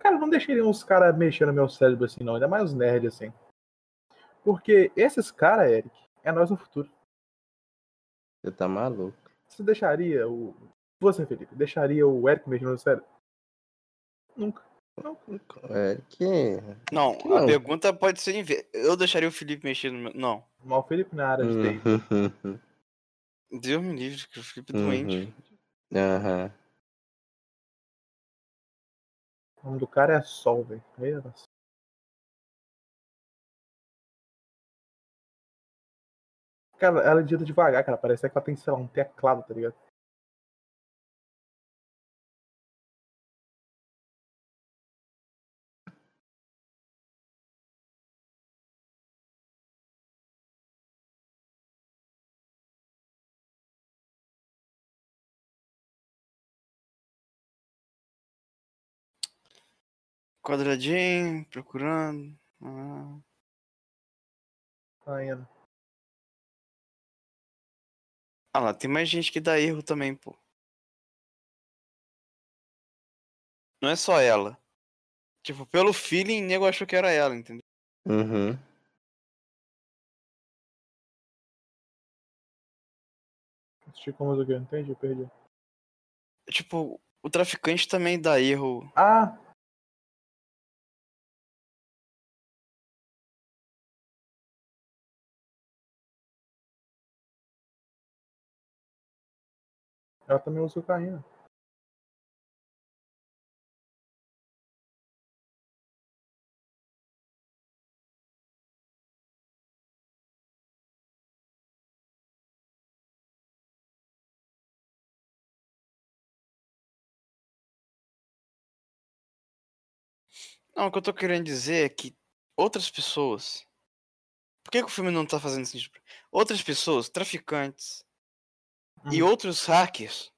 Cara, não deixariam os caras mexendo no meu cérebro assim, não. Ainda mais os nerds assim. Porque esses caras, Eric, é nós no futuro. Você tá maluco. Você deixaria o. Você, Felipe, deixaria o Eric mexendo no cérebro? Nunca. Eric. Não, Não. a pergunta pode ser. inver- Eu deixaria o Felipe mexer no meu. Não. Mal o Felipe na área de TI. Uhum. Deus me livre, que o Felipe é doente. Uhum. Aham. O nome do cara é Sol, velho. Cara, ela digita devagar, cara. Parece que ela tem, sei lá, um teclado, tá ligado? Quadradinho, procurando. Ah. Tá indo. Ah lá, tem mais gente que dá erro também, pô. Não é só ela. Tipo, pelo feeling, nego achou que era ela, entendeu? Uhum. Assistir como o quê? Entendi, perdi. Tipo, o traficante também dá erro. Ah! Ela também usa cocaína. Não, o que eu tô querendo dizer é que outras pessoas. Por que, que o filme não tá fazendo sentido? Outras pessoas, traficantes e Hum. outros hackers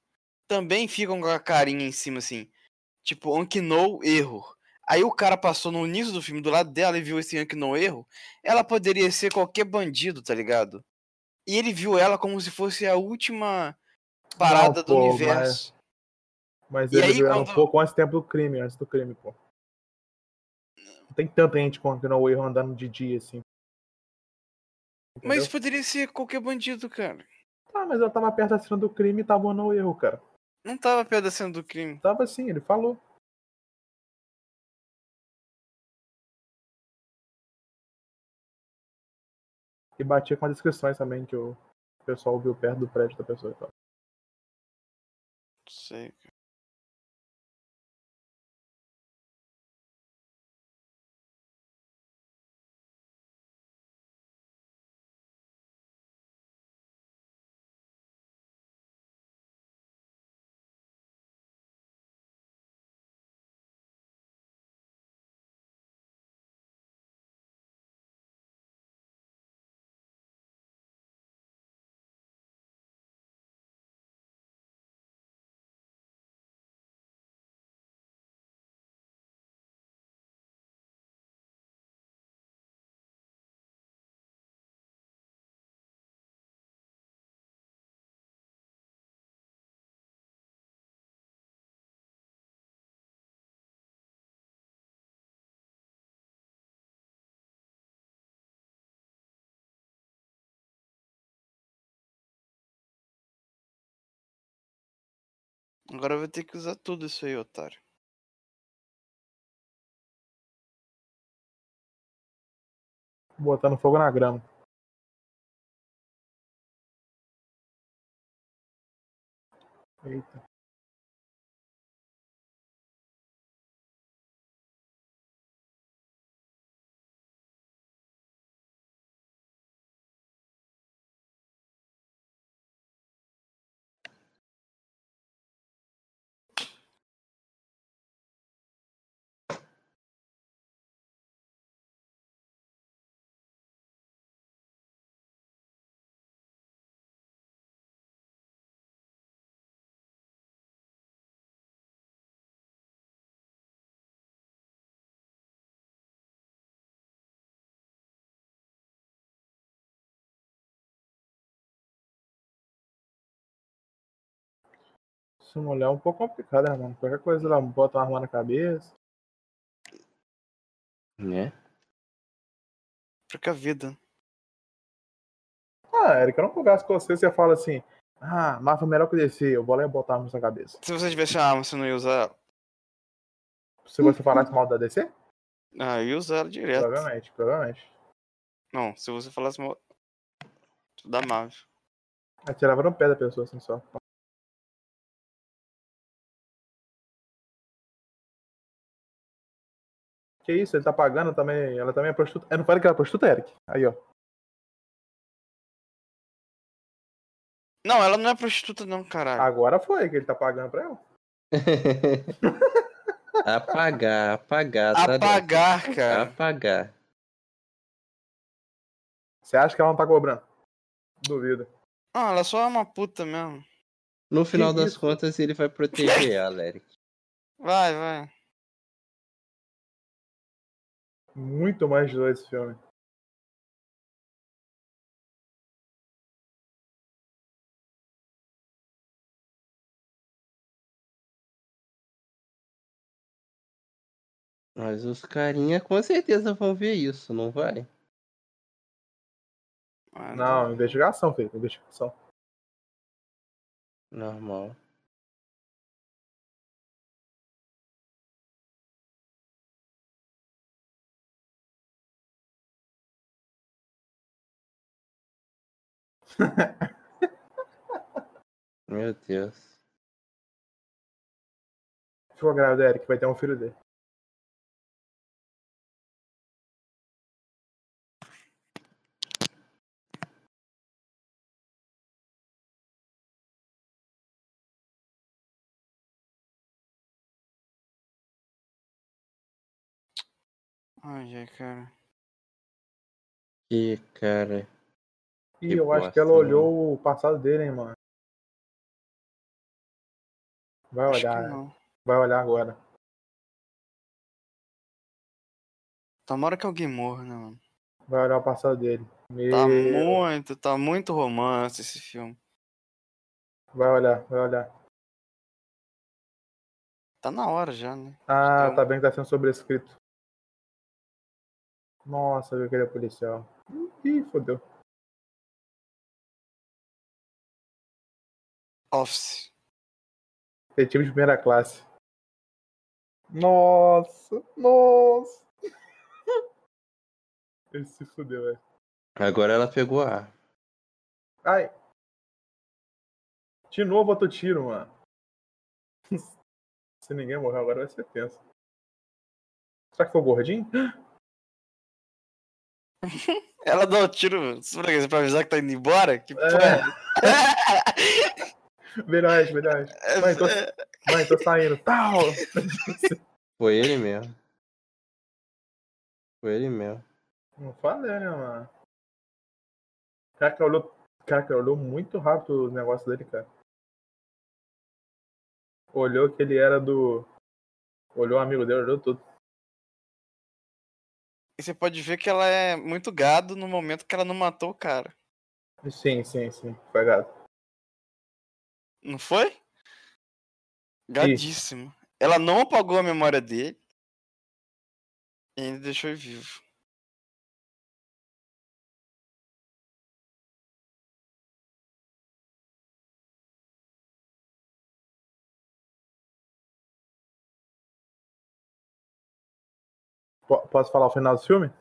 também ficam com a carinha em cima assim. Tipo, Unknown erro. Aí o cara passou no início do filme do lado dela e viu esse Unknown erro. Ela poderia ser qualquer bandido, tá ligado? E ele viu ela como se fosse a última parada do pô, mas- universo. Mas E ele aí, viu ela um quando- pouco antes do tempo do crime, antes do crime, pô. Não tem tanta gente com não erro andando de dia, assim. Mas Entendeu? poderia ser qualquer bandido, cara. Ah, mas ela tava perto da cena do crime e tava no erro, cara. Não tava perto da cena do crime. Tava assim, ele falou. E batia com as descrições também que o pessoal viu perto do prédio da pessoa. e tal. Não sei. cara. Agora vai ter que usar tudo isso aí, otário. Botando fogo na grama. Eita. Se mulher é um pouco complicado, né, mano? Qualquer coisa ela bota uma arma na cabeça. Né? Troca a vida. Ah, Eric, eu não converso com você, você fala assim, ah, Marvel é melhor que DC, eu vou lá e botar na sua cabeça. Se você tivesse uma arma, você não ia usar ela? Se você falasse mal da DC? Ah, eu ia usar ela direto. Provavelmente, provavelmente. Não, se você falasse mal da Marvel. Atirava no pé da pessoa, assim, só. Que isso, ele tá pagando também, ela também é prostituta. Eu não falei que ela é prostituta, Eric? Aí, ó. Não, ela não é prostituta não, caralho. Agora foi que ele tá pagando pra ela. apagar, apagar. tá dentro. Apagar, cara. Apagar. Você acha que ela não tá cobrando? Duvido. Ah, ela só é uma puta mesmo. No final das isso? contas, ele vai proteger ela, Eric. Vai, vai. Muito mais de dois esse filme. Mas os carinha com certeza vão ver isso, não vai? Ah, Não, investigação, filho. Investigação. Normal. Meu Deus. Ficou grávida, Eric, vai ter um filho dele. Ai, cara. Que cara. Que eu acho que ela olhou o passado dele, hein, mano. Vai Acho olhar, vai olhar agora. Tomara que alguém morra, né, mano? Vai olhar o passado dele. Meu... Tá muito, tá muito romance esse filme. Vai olhar, vai olhar. Tá na hora já, né? Ah, Então- tá bem que tá sendo sobrescrito. Nossa, viu que ele é policial. Ih, fodeu. Office. Detetive de primeira classe. Nossa, nossa. Ele se fudeu, velho. Agora ela pegou a arma. Ai. De novo outro tiro, mano. Se ninguém morrer agora vai ser tenso. Será que foi o gordinho? Ela dá o tiro pra avisar que tá indo embora? Que porra É. Verdade, verdade. Mãe, tô, mãe, tô saindo. Tal. Foi ele mesmo. Foi ele mesmo. Não falei, né, mano? O cara que olhou, o cara que olhou muito rápido o negócio dele, cara. Olhou que ele era do. Olhou o amigo dele, olhou tudo. E você pode ver que ela é muito gado no momento que ela não matou o cara. Sim, sim, sim. Foi gato. Não foi? Gadíssimo. Ela não apagou a memória dele. E ainda deixou ele vivo. Po- Posso falar o final do filme?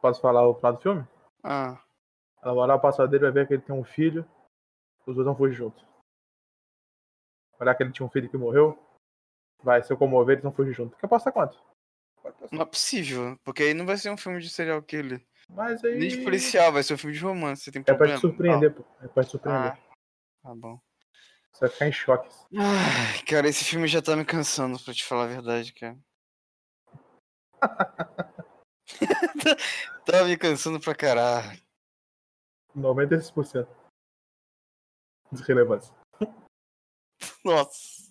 Posso falar o final do filme? Ah, Ela vai olhar o passado dele vai ver que ele tem um filho. Os dois vão fugir juntos. Olhar que ele tinha um filho que morreu. Vai se eu comover, eles vão fugir juntos. Quer apostar quanto? Não é possível. Porque aí não vai ser um filme de serial killer. Mas aí. Nem de policial, vai ser um filme de romance. Você tem É pra problema? te surpreender, pô. É pra te surpreender. Ah, tá bom. Você vai ficar em choque. Ai, cara, esse filme já tá me cansando, pra te falar a verdade, cara. tá me cansando pra caralho. 96%. Desrelevância. Nossa.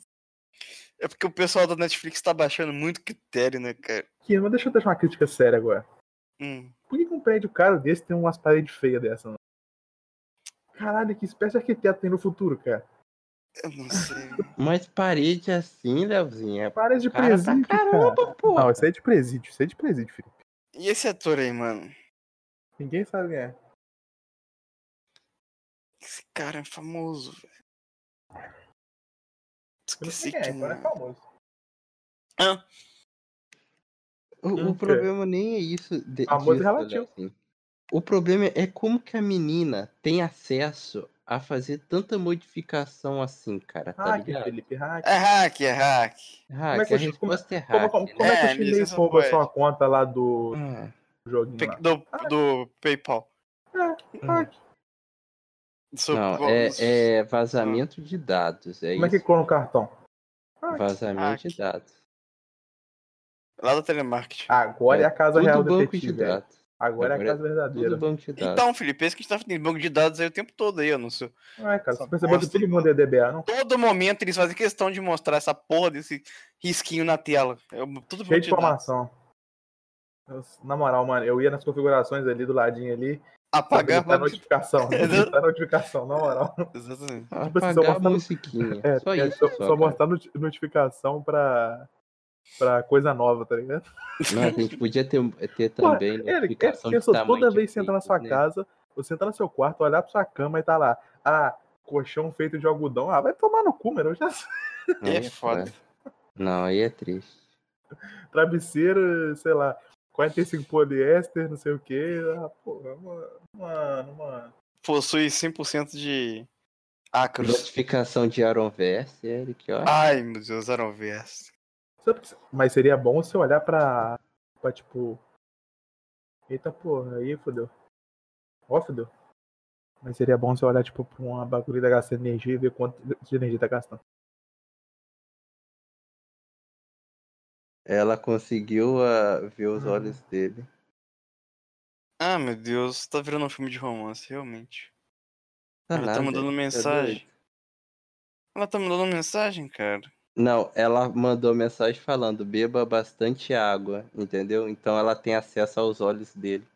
É porque o pessoal da Netflix tá baixando muito critério, né, cara? Aqui, mas deixa eu deixar uma crítica séria agora. Hum. Por que que um prédio caro desse tem umas paredes feias dessa, mano? Caralho, que espécie de arquiteto tem no futuro, cara? Eu não sei. Mas parede assim, Leozinho, é Parede de cara presídio, cara. caramba, pô. Não, isso aí é de presídio, isso aí é de presídio, Felipe. E esse ator aí, mano? Ninguém sabe quem é. Esse cara é famoso, velho. Esqueci é, que agora é famoso. Ah, O, Hum, o problema nem é isso. De, Famoso disso, relativo. Leozinho. O problema é como que a menina tem acesso a fazer tanta modificação assim, cara, tá Hack, ligado? Felipe, hack. é hack, é hack. Hack, é que a como- resposta é Como, hack. como, né? como é que É, o chinês rouba poética. sua conta lá do Ah, joguinho lá? Do, do PayPal. Hack. Do- Não, do- é, é vazamento de dados. É Como é que isso. clona o cartão? Hack. Vazamento de dados. Lá do telemarketing. Agora é, a casa real Tudo banco de detetive. velho. dados. Agora é a Agora é casa verdadeira. Tudo banco de dados. Então, Felipe, esse que a gente tá fazendo banco de dados aí o tempo todo aí, eu não sei. Não é, cara. Essa Você percebeu que todo mundo é DBA, não? Todo momento eles fazem questão de mostrar essa porra desse risquinho na tela. É tudo Cheio de de dados. Na moral, mano, eu ia nas configurações ali do ladinho ali. Apagar a de... notificação. A notificação, na moral. Exatamente. Tipo assim, só a mostrar musiquinha. É, só é, isso. só, Só, mostrar noti- notificação pra, pra coisa nova, tá ligado? Não, a gente podia ter, ter também Ele, ele notificação de pensou tamanho toda de vez que você entra na sua né? casa, você entra no seu quarto, olhar pra sua cama e tá lá. Ah, colchão feito de algodão. Ah, vai tomar no cu, mano. Eu já É foda. Não, aí é triste. Travesseiro, sei lá, 45 poliéster, não sei o que. Ah, porra, mano, mano, mano. Possui 100% de acros. Notificação de Aronverse, Eric, ó. Ai, meu Deus, Aronverse. Mas seria bom você olhar pra, pra tipo. Eita porra, aí fodeu. Ó, fodeu. Mas seria bom você olhar, tipo, pra uma bagulho da gastando energia e ver quanto de energia tá gastando. Ela conseguiu ah, ver os Hum. olhos dele. Ah, meu Deus, tá virando um filme de romance, realmente. Tá Ela tá nada, mandando tá mensagem. doido. Ela tá mandando mensagem, cara. Não, ela mandou mensagem falando: beba bastante água, entendeu? Então ela tem acesso aos olhos dele.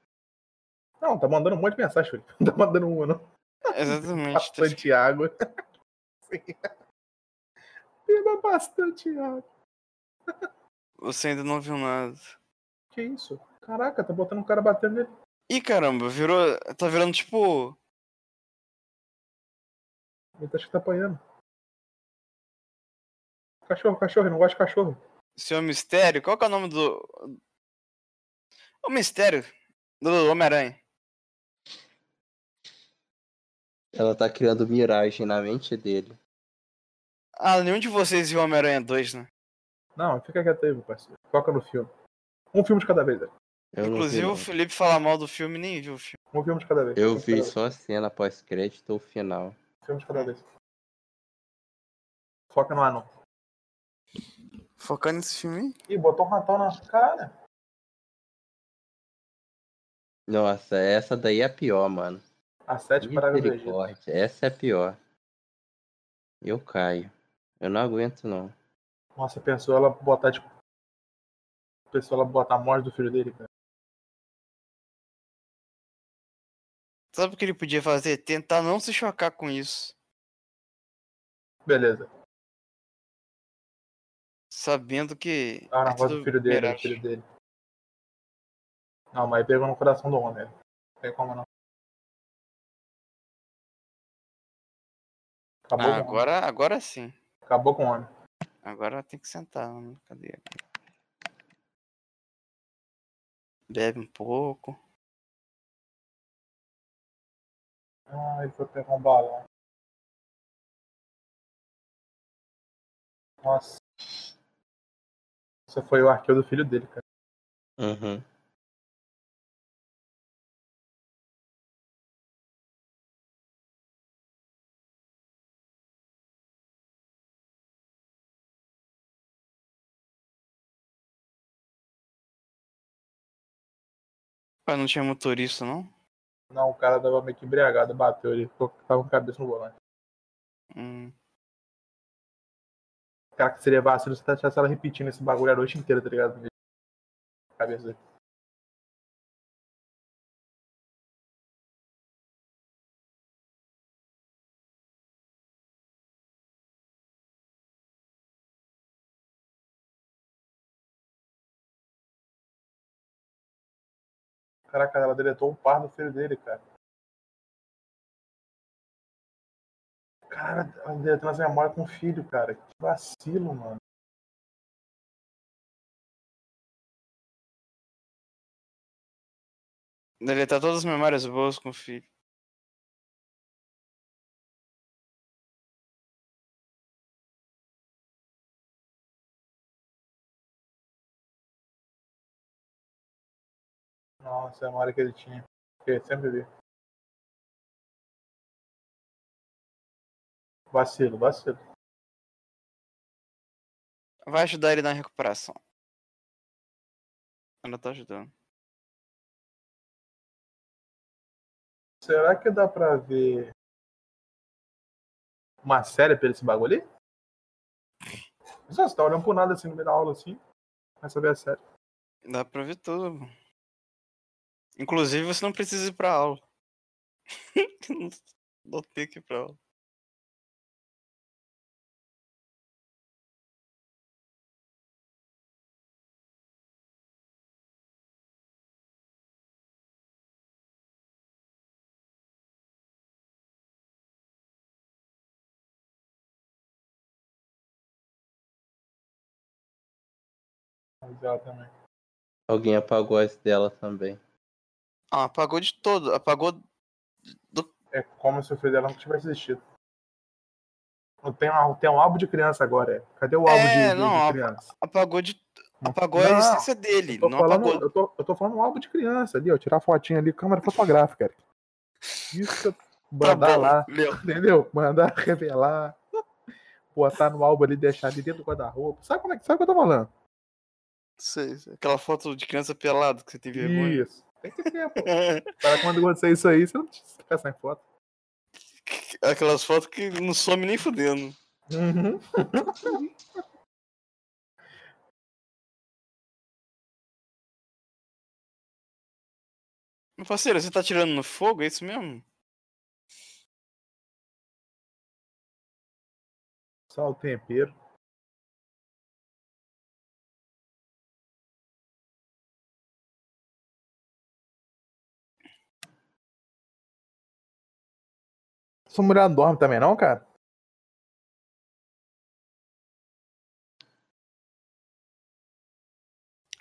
Não, tá mandando um monte de mensagem, Felipe. Não tá mandando uma, não. Exatamente. tá Bastante água. Sim. Beba bastante água. Você ainda não viu nada. Que isso? Caraca, tá botando um cara batendo nele. Ih, caramba, virou. Tá virando tipo. Ele tá acho que tá apanhando. Cachorro, cachorro, eu não gosto de cachorro. Seu mistério. Qual que é o nome do. O mistério do Homem-Aranha. Ela tá criando miragem na mente dele. Ah, nenhum de vocês viu Homem-Aranha 2, né? Não, fica quieto aí, meu parceiro. Foca no filme. Um filme de cada vez, velho. Eu não vi, Inclusive não. o Felipe fala mal do filme e nem viu o filme. Um filme de cada vez. Eu Um vi só a cena pós-crédito ou final. Um filme de cada vez. Foca no anão. Focando nesse filme aí. Ih, botou um ratão na cara. Nossa, essa daí é a pior, mano. As sete. Misericórdia, essa é a pior. Eu caio. Eu não aguento, não. Nossa, pensou ela botar, tipo. Pensou ela botar a morte do filho dele, cara. Sabe o que ele podia fazer? Tentar não se chocar com isso. Beleza. Sabendo que. Ah, na é do filho dele, miragem. filho dele. Não, mas pegou no coração do homem. Não tem como não. Acabou Ah, agora, agora sim. Acabou com o homem. Agora tem que sentar na cadeira. Bebe um pouco. Ah, ele foi pegar um balão. Nossa. Isso foi o arqueiro do filho dele, cara. Uhum. Ah, não tinha motorista, não? Não, o cara tava meio que embriagado, bateu, ele ficou, tava com a cabeça no volante. Hum. Cara, que seria vacilo se tivesse ela repetindo esse bagulho a noite inteira, tá ligado? Cabeça dele. Caraca, ela deletou um par do filho dele, cara. Cara, ela deletando as memórias com o filho, cara. Que vacilo, mano. Deletar todas as memórias boas com o filho. Nossa, é a memória que ele tinha. Que eu sempre vi. Vacilo, vacilo. Vai ajudar ele na recuperação. Ela tá ajudando. Será que dá pra ver uma série pelo esse bagulho ali? Você tá olhando por nada assim no meio da aula assim. Vai saber a série. Dá pra ver tudo. mano. Inclusive, você não precisa ir pra aula. não tem que ir pra aula. Também. Alguém apagou as dela também. Ah, apagou de todo. Apagou. É como se o filho dela não tivesse existido. Tem, um, tem um álbum de criança agora, é. Cadê o álbum É, de, de- não, de criança? Apagou de. Apagou Não, a essência dele. Eu tô, Não falando, apagou. eu, tô, eu tô falando um álbum de criança ali, ó. Tirar a fotinha ali, câmera fotográfica. Eric. Isso, Tá mandar bom, lá, Léo. entendeu? Mandar revelar, botar no álbum ali, deixar ali dentro do guarda-roupa. Sabe como é que sabe o que eu tô falando? Sei, sei. Aquela foto de criança pelada que você tem vergonha. Isso. Tem que ter, pô. Para quando acontecer isso aí, você não ficar sem foto. Aquelas fotos que não some nem fudendo. Uhum. Meu parceiro, você tá tirando no fogo? É isso mesmo? Só o tempero. Sua mulher não dorme também, não, cara?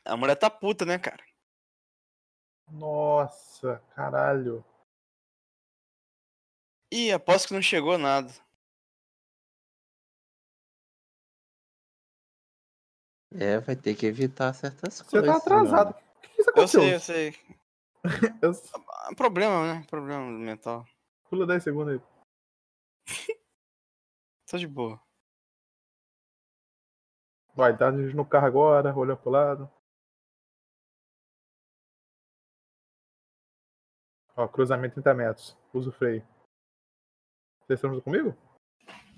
A mulher tá puta, né, cara? Nossa, caralho. Ih, aposto que não chegou nada. É, vai ter que evitar certas Você coisas. tá atrasado. mano. O que, que isso Eu aconteceu? sei, eu sei. Eu... Ah, Problema, né? Problema mental. Pula 10 segundos aí. Tô de boa. Vai, tá no carro agora, olhando pro lado. Ó, cruzamento 30 metros. Usa o freio. Vocês estão junto comigo?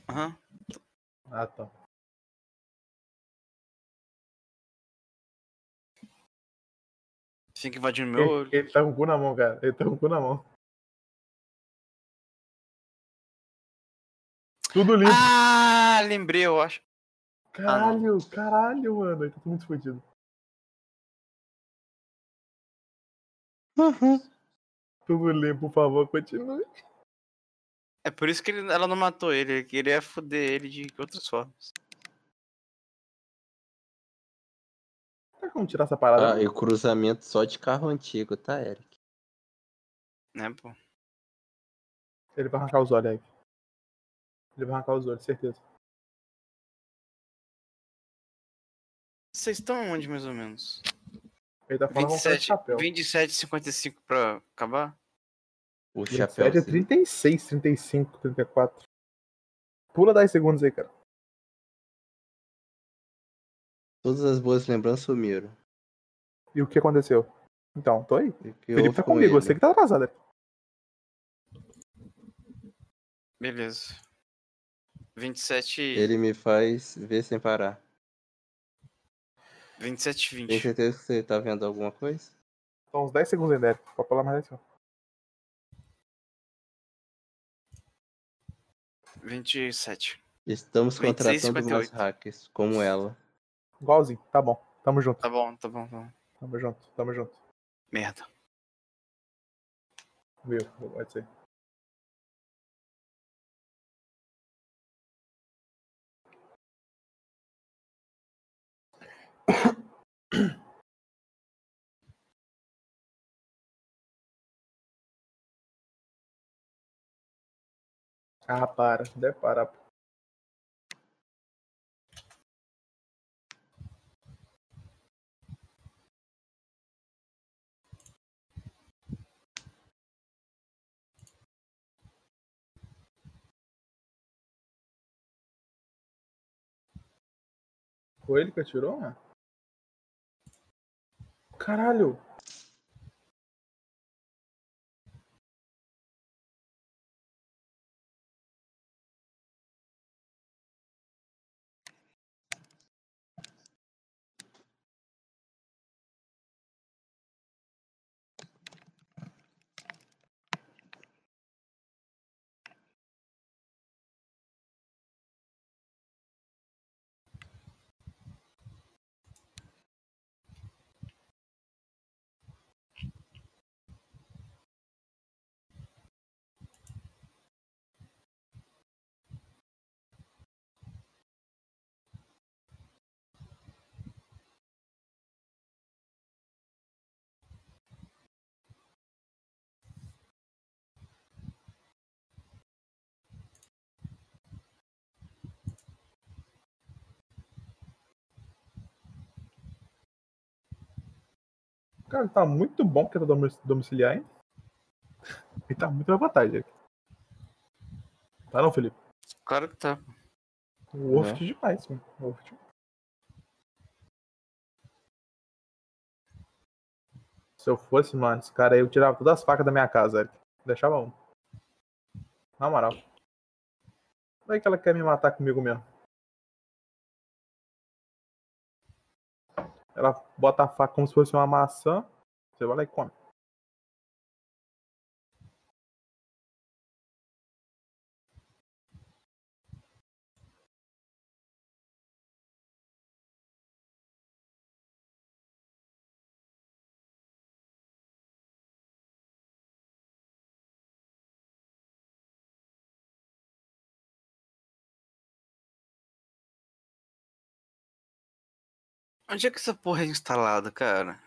Aham. Ah, tá. Fica invadindo meu olho. Ele, ele tá com o cu na mão, cara. Ele tá com o cu na mão. Tudo limpo. Ah, lembrei, eu acho. caralho, caralho, mano. Ele tá muito fodido. Tudo limpo, por favor, continue. É por isso que ele- ela não matou ele. Ele queria foder ele de outras formas. Tem como tirar essa parada? Ah, e o cruzamento só de carro antigo, tá, Eric? Né, pô? Ele vai arrancar os olhos aí. Ele vai arrancar os olhos, certeza. Vocês estão onde, mais ou menos? Ele tá falando com cara de 27, chapéu. 27, 55 pra acabar? O 27 chapéu. é 36, 35, 34. Pula 10 segundos aí, cara. Todas as boas lembranças sumiram. E o que aconteceu? Então, tô aí. O que Felipe tá com comigo, ele? você que tá atrasado. Beleza. 27, Ele me faz ver sem parar. 27, Tem 20. certeza que você tá vendo alguma coisa? Então, uns 10 segundos ainda. Pode falar mais 10 segundos. 27. Estamos 26 contratando mais 58. hackers, como ela. Igualzinho, tá bom. Tamo junto. Tá bom, tá bom, tá bom. Tamo junto, tamo junto. Merda. Viu? Pode ser. Ah, para. Deve parar. Foi ele que atirou, mano? Caralho! Cara, tá muito bom porque tá domic- domiciliar, hein? E tá muito na vantagem aqui. Tá não, Felipe? Claro que tá. Worth demais, mano. Worth. Se eu fosse, mano, esse cara aí, eu tirava todas as facas da minha casa, Eric. Deixava um. Na moral. Como é que ela quer me matar comigo mesmo? Ela bota a faca como se fosse uma maçã. Você vai lá e come. Onde é que essa porra é instalada, cara?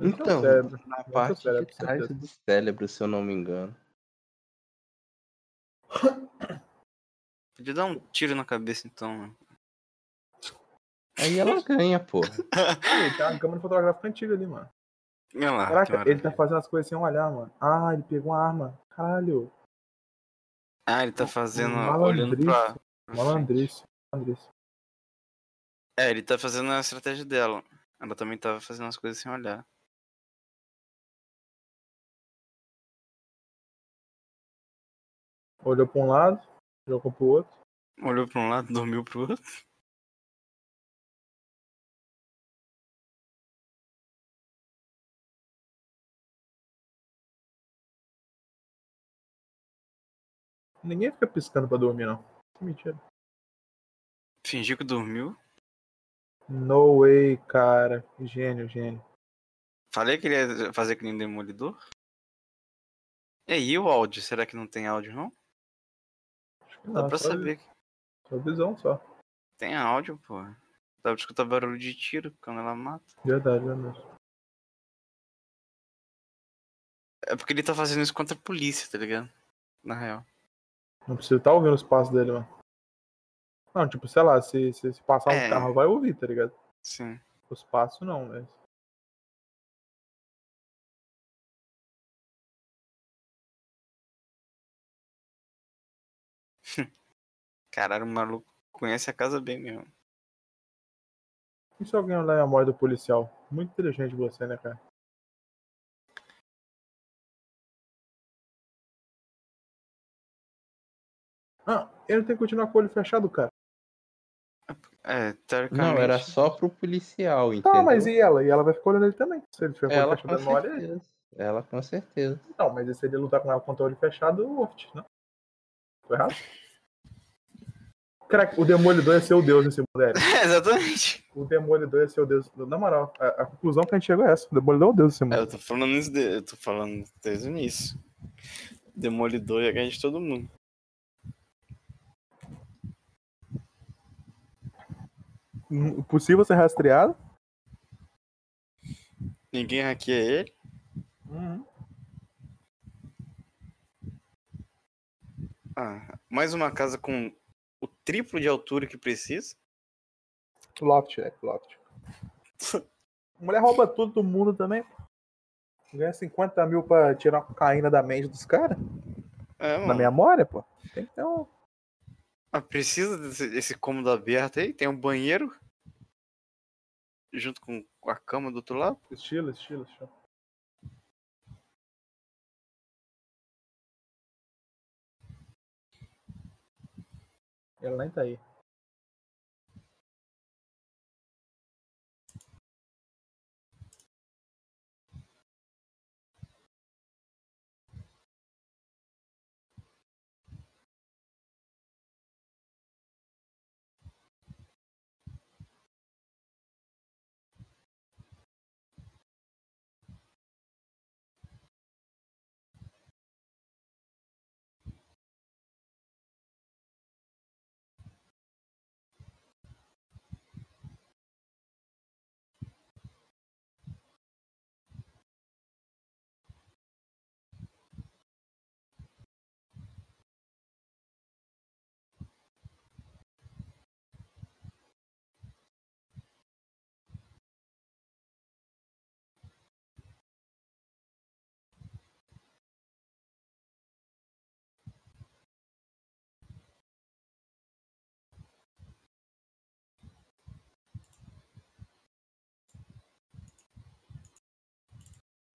Então, cérebro. na é o parte cérebro, de trás do cérebro, se eu não me engano. Podia dar um tiro na cabeça então, né? Aí ela ganha, porra. Ih, Tem uma câmera fotográfica antiga ali, mano. Olha lá. Caraca, ele tá fazendo as coisas sem olhar, mano. Ah, ele pegou uma arma. Caralho. Ah, ele tá fazendo. olhando Malandrice. pra. pra frente. Malandrice. Malandrice. É, ele tá fazendo a estratégia dela. Ela também tava fazendo as coisas sem olhar. Olhou pra um lado, jogou pro outro. Olhou pra um lado, dormiu pro outro. Ninguém fica piscando pra dormir, não. Mentira. Fingiu que dormiu. No way, cara. Gênio, gênio. Falei que ele ia fazer que nem demolidor. E aí, o áudio? Será que não tem áudio, não? Acho que Dá não, pra só, saber Só visão, só. tem áudio, pô. Dá pra escutar barulho de tiro quando ela mata. Verdade, verdade. É porque ele tá fazendo isso contra a polícia, tá ligado? Na real. Não precisa estar ouvindo os passos dele, mano. Não, tipo, sei lá, se, se, se passar um É. carro, vai ouvir, tá ligado? Sim. Os passos não, mas. Caralho, o maluco conhece a casa bem mesmo. E se alguém olhar a morte do policial? Muito inteligente você, né, cara? Ah, ele tem que continuar com o olho fechado, cara. É, teoricamente. Não, era só pro policial, entendeu? Tá, mas e ela? E ela vai ficar olhando ele também. Se ele tiver com Ela com olha ele. certeza. Ela com certeza. Não, mas e se ele lutar com ela contra o olho fechado, o Oft, não? Tô errado? Crack, o Demolidor ia ser o deus desse mundo, Eric. exatamente. O Demolidor ia ser o deus. Na moral, a, a conclusão que a gente chegou é essa. O Demolidor é o deus desse É, mundo. eu tô falando isso, de- eu tô falando desde o início. Demolidor ia ganhar de todo mundo. Possível ser rastreado. Ninguém hackeia ele. Ah, mais uma casa com o triplo de altura que precisa. Loft, é, Loft. Mulher rouba tudo do mundo também. Ganha 50 mil pra tirar a cocaína da mente dos caras. É, Na memória, pô. Tem que ter um. Ah, precisa desse, desse cômodo aberto aí? Tem um banheiro. Junto com a cama do outro lado. Estilo, estilo. Ela nem tá aí.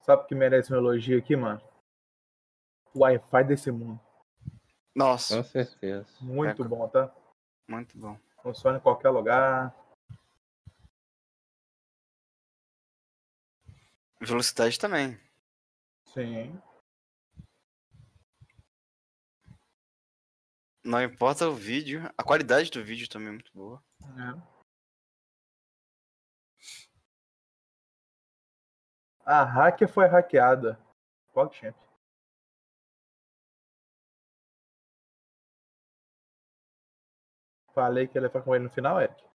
Sabe o que merece um elogio aqui, mano? O Wi-Fi desse mundo. Nossa, Com certeza. Muito É, bom, tá? muito bom. Funciona em qualquer lugar. Velocidade também. Sim. Não importa o vídeo. A qualidade do vídeo também é muito boa. É. A hacker foi hackeada. PogChamp. Falei que ele ia ficar com ele no final, Eric.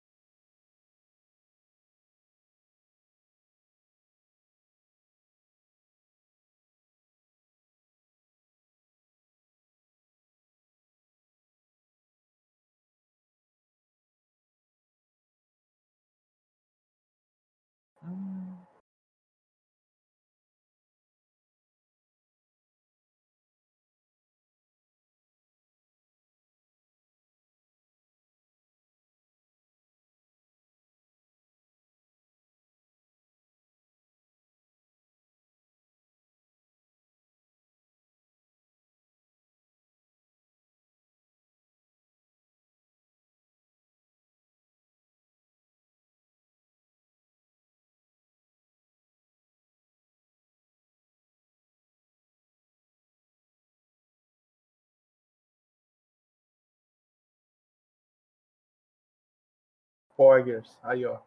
Poggers. Aí, ó.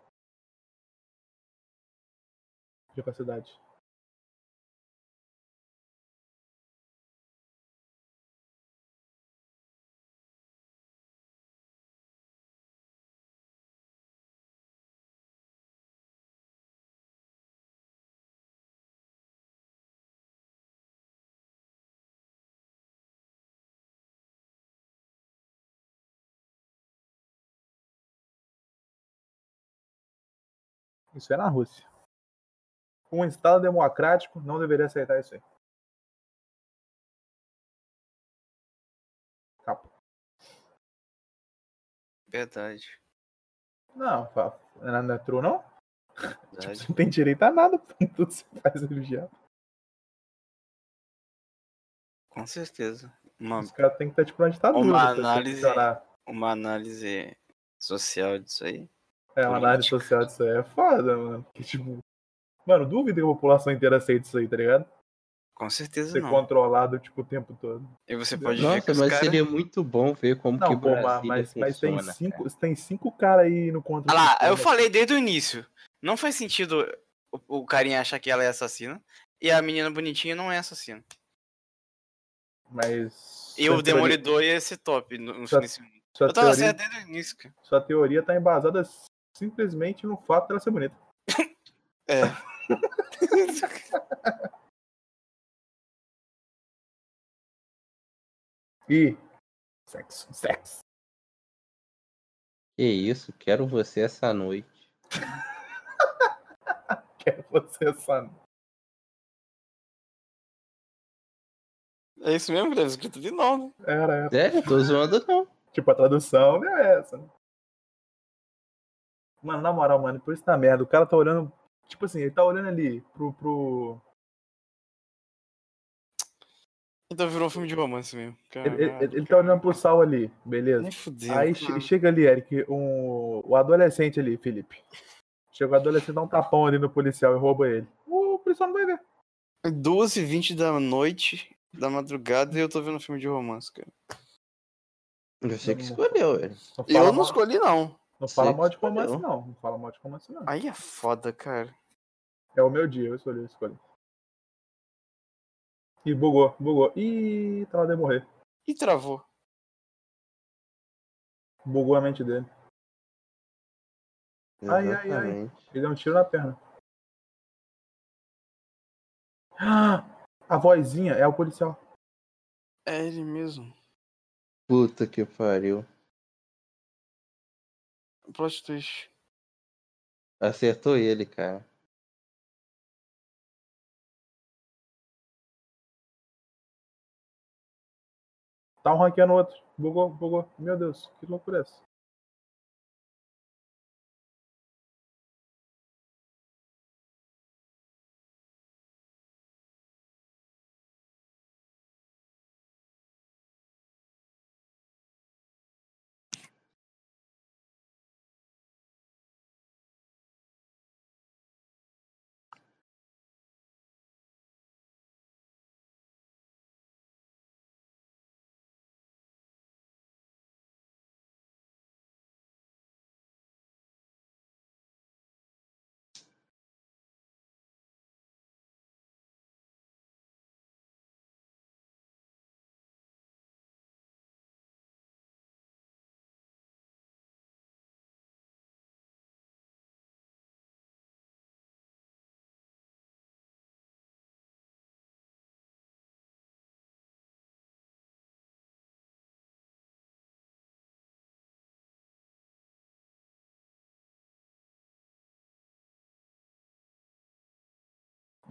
Capacidade. Isso é na Rússia. Um Estado democrático não deveria aceitar isso aí. Capa. Verdade. Não, fa- não é true, não? verdade. Você não tem direito a nada, tudo você faz religião. Com certeza. Uma, Os caras têm que estar tipo na ditadura. Uma análise- uma análise social disso aí. É, uma análise social disso aí é foda, mano. Que, tipo, mano, duvido que a população inteira aceite isso aí, tá ligado? Com certeza ser não. controlado tipo, o tempo todo. E você pode ver que Nossa, mas cara... seria muito bom ver como que Não, pô, mas, mas, mas tem funciona, cinco, cara. tem cinco caras aí no contra. Ah lá, eu falei desde o início. Não faz sentido o, o carinha achar que ela é assassina e a menina bonitinha não é assassina. Mas. E sua o teoria- Demolidor ia ser top no, no nesse mundo. Sua Eu tava teoria, certo desde o início, cara. sua teoria tá embasada simplesmente no fato dela ser bonita. É. E. Sexo, sexo. Que isso, quero você essa noite. Quer você essa. É isso mesmo, deve escrito de novo. Era, era. Sério, tô zoando não. Tipo, a tradução não é essa. né? Mano, na moral, mano, por isso tá merda. O cara tá olhando. Tipo assim, ele tá olhando ali pro. pro... Então virou um filme de romance mesmo. Ele, Caralho, ele- ele tá olhando pro sal ali, beleza? Nem fudeu. Aí che- chega ali, Eric, um, o adolescente ali, Felipe. Chega o adolescente, dá um tapão ali no policial e rouba ele. O policial não vai ver. 12h20 da noite, da madrugada, e eu tô vendo um filme de romance, cara. Você que escolheu, velho. Eu não escolhi, não. Não fala mal de romance, não. Não fala mal de romance, não. Aí é foda, cara. É o meu dia, eu escolhi, eu escolhi. Ih, bugou, bugou. Ih, hora de morrer. E travou. Bugou a mente dele. Ai, ai, ai. Exatamente. Ele deu um tiro na perna. Ah, a vozinha é o policial. É ele mesmo. Puta que pariu. Plot twist. Acertou ele, cara. Tá um ranqueando o outro. Bugou, bugou. Meu Deus, que loucura é essa?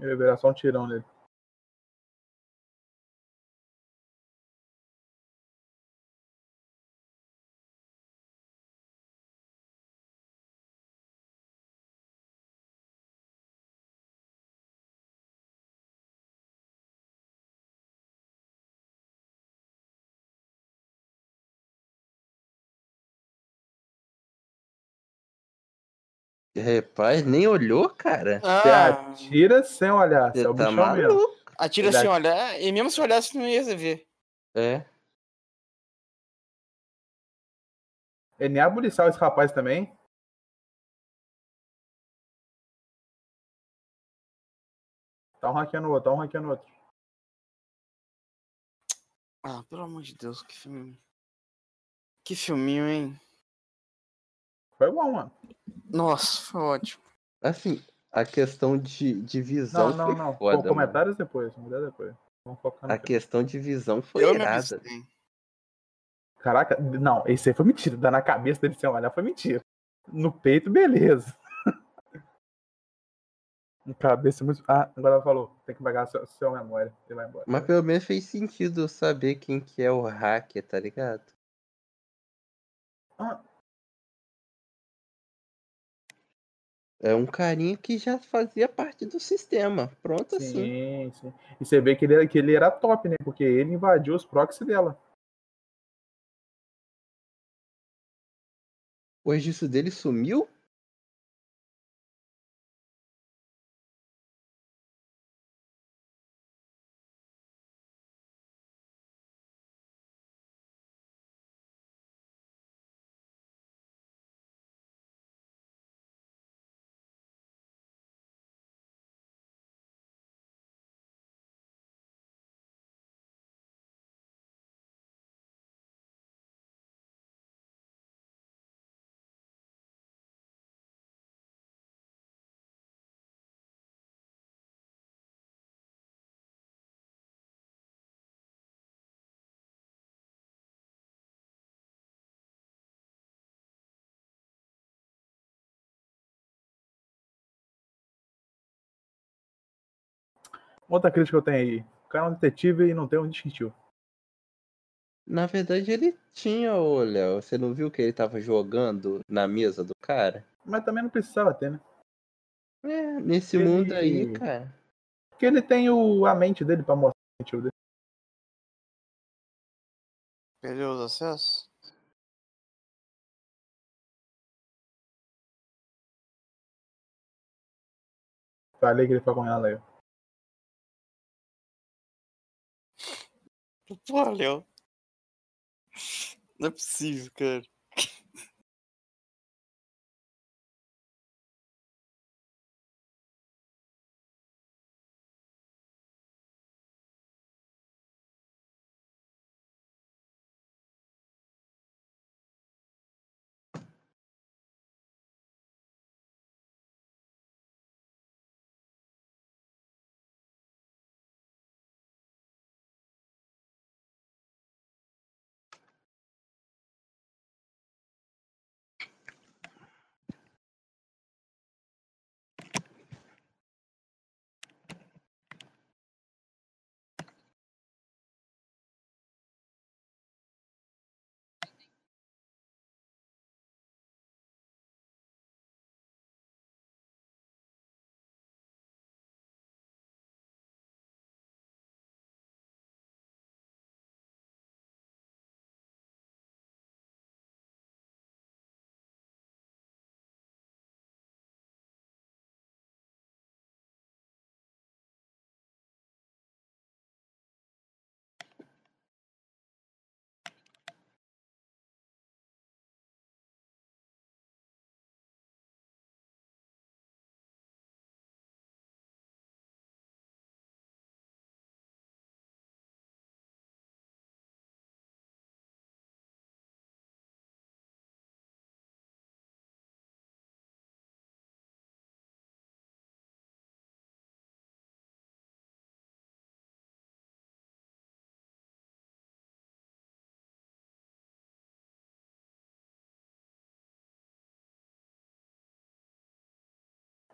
Eu ia virar só um tirão nele. Rapaz, nem olhou, cara. Você Ah, atira sem olhar. Você é Você o tá bichão mesmo. maluco. atira Ele sem olhar, e mesmo se olhasse não ia ver. É. Ele nem é policial esse rapaz também. Tá um ranqueando o outro, tá um ranqueando o outro. Ah, pelo amor de Deus, que filme. Que filminho, hein? Foi bom, mano. Nossa, foi ótimo. Assim, a questão de, de visão Não, não, foi não. foda, Pô, mano. comentários depois, comentários depois. Vamos focar no A questão de visão foi eu abstenho. Caraca, não, esse aí foi mentira. Dar na cabeça dele sem olhar foi mentira. No peito, beleza. Na cabeça muito. Ah, agora ela falou. Tem que pagar a sua, sua memória. Ele vai embora. Mas pelo menos fez sentido eu saber quem que é o hacker, tá ligado? Ah. É um carinha que já fazia parte do sistema. Pronto assim. Sim, sim. E você vê que ele, que ele era top, né? Porque ele invadiu os proxies dela. Hoje isso dele sumiu? Outra crítica que eu tenho aí. O cara é um detetive e não tem um distintivo. Na verdade, ele tinha, ô Léo. Você não viu que ele tava jogando na mesa do cara? Mas também não precisava ter, né? É, nesse Ele- mundo aí, cara. Porque ele tem o, a mente dele pra mostrar o distintivo dele. Perdeu os acessos? Falei que ele foi com ela aí. Porra, Léo. Não é possível, cara.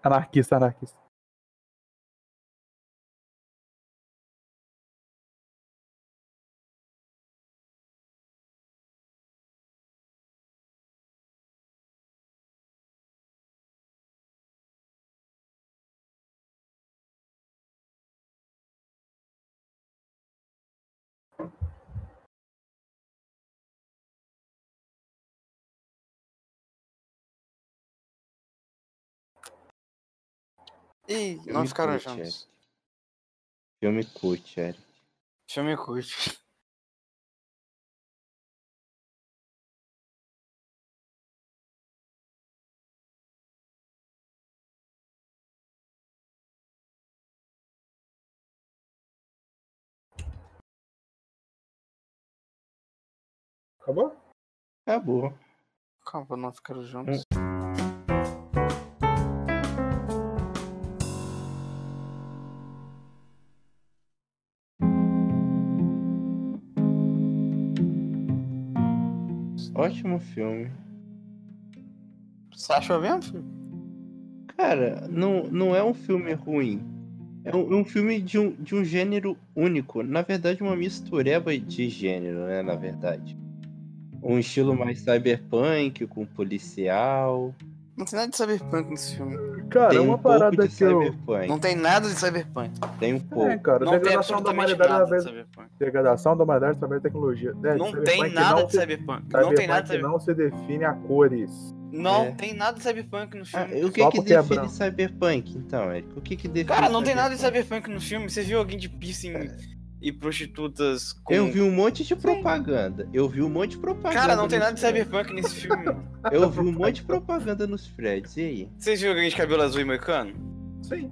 Anarquista, anarquista. Ih, não ficaram cult, juntos. Filme cult, Eric. Filme curte. Acabou? Acabou. Calma, pra não ficaram juntos. Ótimo filme. Você achou mesmo? Cara, não, não é um filme ruim. É um, é um filme de um, de um gênero único. Na verdade, uma mistureba de gênero, né? Na verdade. Um estilo mais cyberpunk, com policial. Não tem nada de cyberpunk nesse filme. Cara, Tem uma um pouco parada de que eu. cyberpunk. Não tem nada de cyberpunk. Tem um pouco. É, cara, Não tem degradação da humanidade de através cyberpunk. degradação da humanidade através da tecnologia. É, Não cyberpunk tem nada não de se- cyberpunk. Não tem nada de Cyberpunk cyberpunk. não se define a cores. Não É. tem nada de cyberpunk no Ah, filme. o que Só que é define branco. cyberpunk, então, Eric? O que que define Cara, não tem nada de cyberpunk? cyberpunk no filme. Você viu alguém de piercing e prostitutas com. Eu vi um monte de propaganda. Eu vi um monte de propaganda. Cara, não tem nada de cyberpunk nesse filme. Eu vi um monte de propaganda nos prédios. E aí? Vocês viram alguém de cabelo azul e moicano? Sim.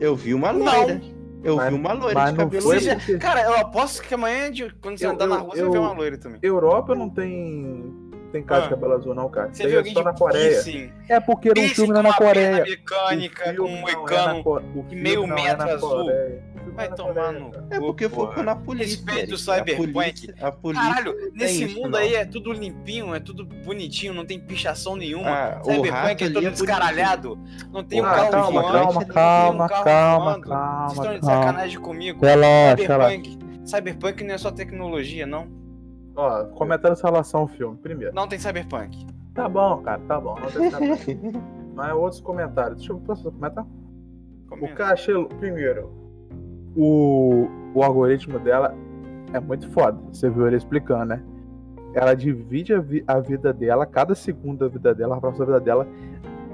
Eu vi uma Não. loira. Eu Mas- vi uma loira de não cabelo foi Você azul. já- porque- Cara, eu aposto que amanhã, de- quando você Eu- andar na eu- rua, você eu- vê uma loira também. Europa não tem. Tem cara de Ah. cabelo azul, não, cara. Você Tem viu alguém só de na Coreia. piercing? É porque era um Piercing filme com lá na Coreia. mecânica, um filme não é na moicano. Co- meio não é metro na azul. Coreia. O filme Vai tomar no. É porque focou na polícia. Respeita o cyberpunk. A polícia, a polícia Caralho, nesse isso, mundo não. aí é tudo limpinho, é tudo bonitinho, não tem pichação nenhuma. Ah, o Cyberpunk é todo é descaralhado. Não tem um Ah, carro calma, voando, calma, não tem um calma, carro calma, voando. calma, Vocês estão de calma. sacanagem comigo. Relaxa, relaxa. Cyberpunk, Cyberpunk não é só tecnologia, não. Ó, comentando essa relação ao filme, primeiro. Não tem Cyberpunk. Tá bom, cara, tá bom. Não tem Cyberpunk. Mas outros comentários. Deixa eu posso comentar? O Comenta. eu achei. Primeiro, o, o algoritmo dela é muito foda. Você viu ele explicando, né? Ela divide a, vi- a vida dela, cada segundo da vida dela, a próxima vida dela,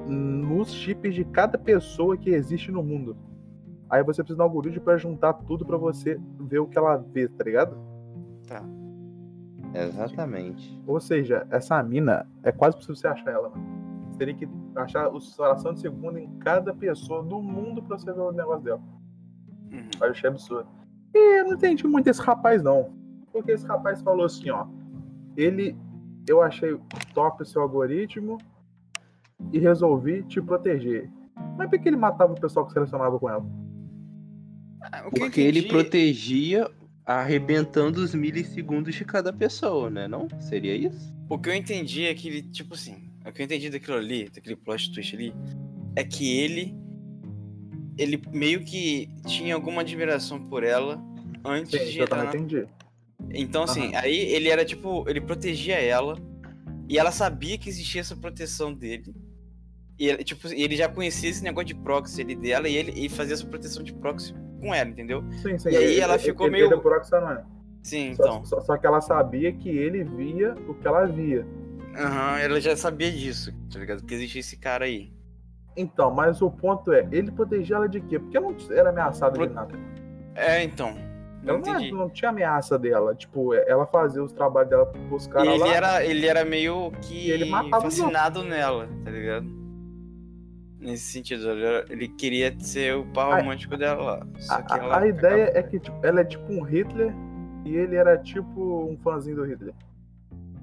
nos chips de cada pessoa que existe no mundo. Aí você precisa de um algoritmo pra juntar tudo pra você ver o que ela vê, tá ligado? Exatamente. Ou seja, essa mina é quase possível você achar ela, mano. Você teria que achar a fração de segundo em cada pessoa do mundo pra você ver o negócio dela. Uhum. Eu achei absurdo. E eu não entendi muito esse rapaz, não. Porque esse rapaz falou assim, ó. Ele. Eu achei top o seu algoritmo e resolvi te proteger. Mas por que ele matava o pessoal que selecionava com ela? Ah, Porque ele protegia arrebentando os milissegundos de cada pessoa, né? Não? Seria isso? O que eu entendi é que ele, tipo assim, o que eu entendi daquilo ali, daquele plot twist ali, é que ele. Ele meio que tinha alguma admiração por ela antes Sim, de eu entrar também na... entendi. Então, assim, aí ele era tipo. Ele protegia ela. E ela sabia que existia essa proteção dele. E ele, tipo, ele já conhecia esse negócio de proxy ali dela e ele, ele fazia essa proteção de proxy com ela, entendeu? Sim, sim. E aí ele- ela ele- ficou ele meio- é por Oxanônimo. Sim, Só- então. Só, só que ela sabia que ele via o que ela via. Aham, ela já sabia disso, tá ligado? Que existia esse cara aí. Então, mas o ponto é, ele protegia ela de quê? Porque ela não era ameaçada Pro- de nada. É, então. Não não, entendi. não tinha ameaça dela. Tipo, ela fazia os trabalhos dela pros caras ele lá. era, ele era meio que ele matava fascinado nela, tá ligado? Nesse sentido, ele, era- queria ser o par A- romântico dela lá. A, a- ela a ideia é que tipo, ela é tipo um Hitler e ele era tipo um fãzinho do Hitler.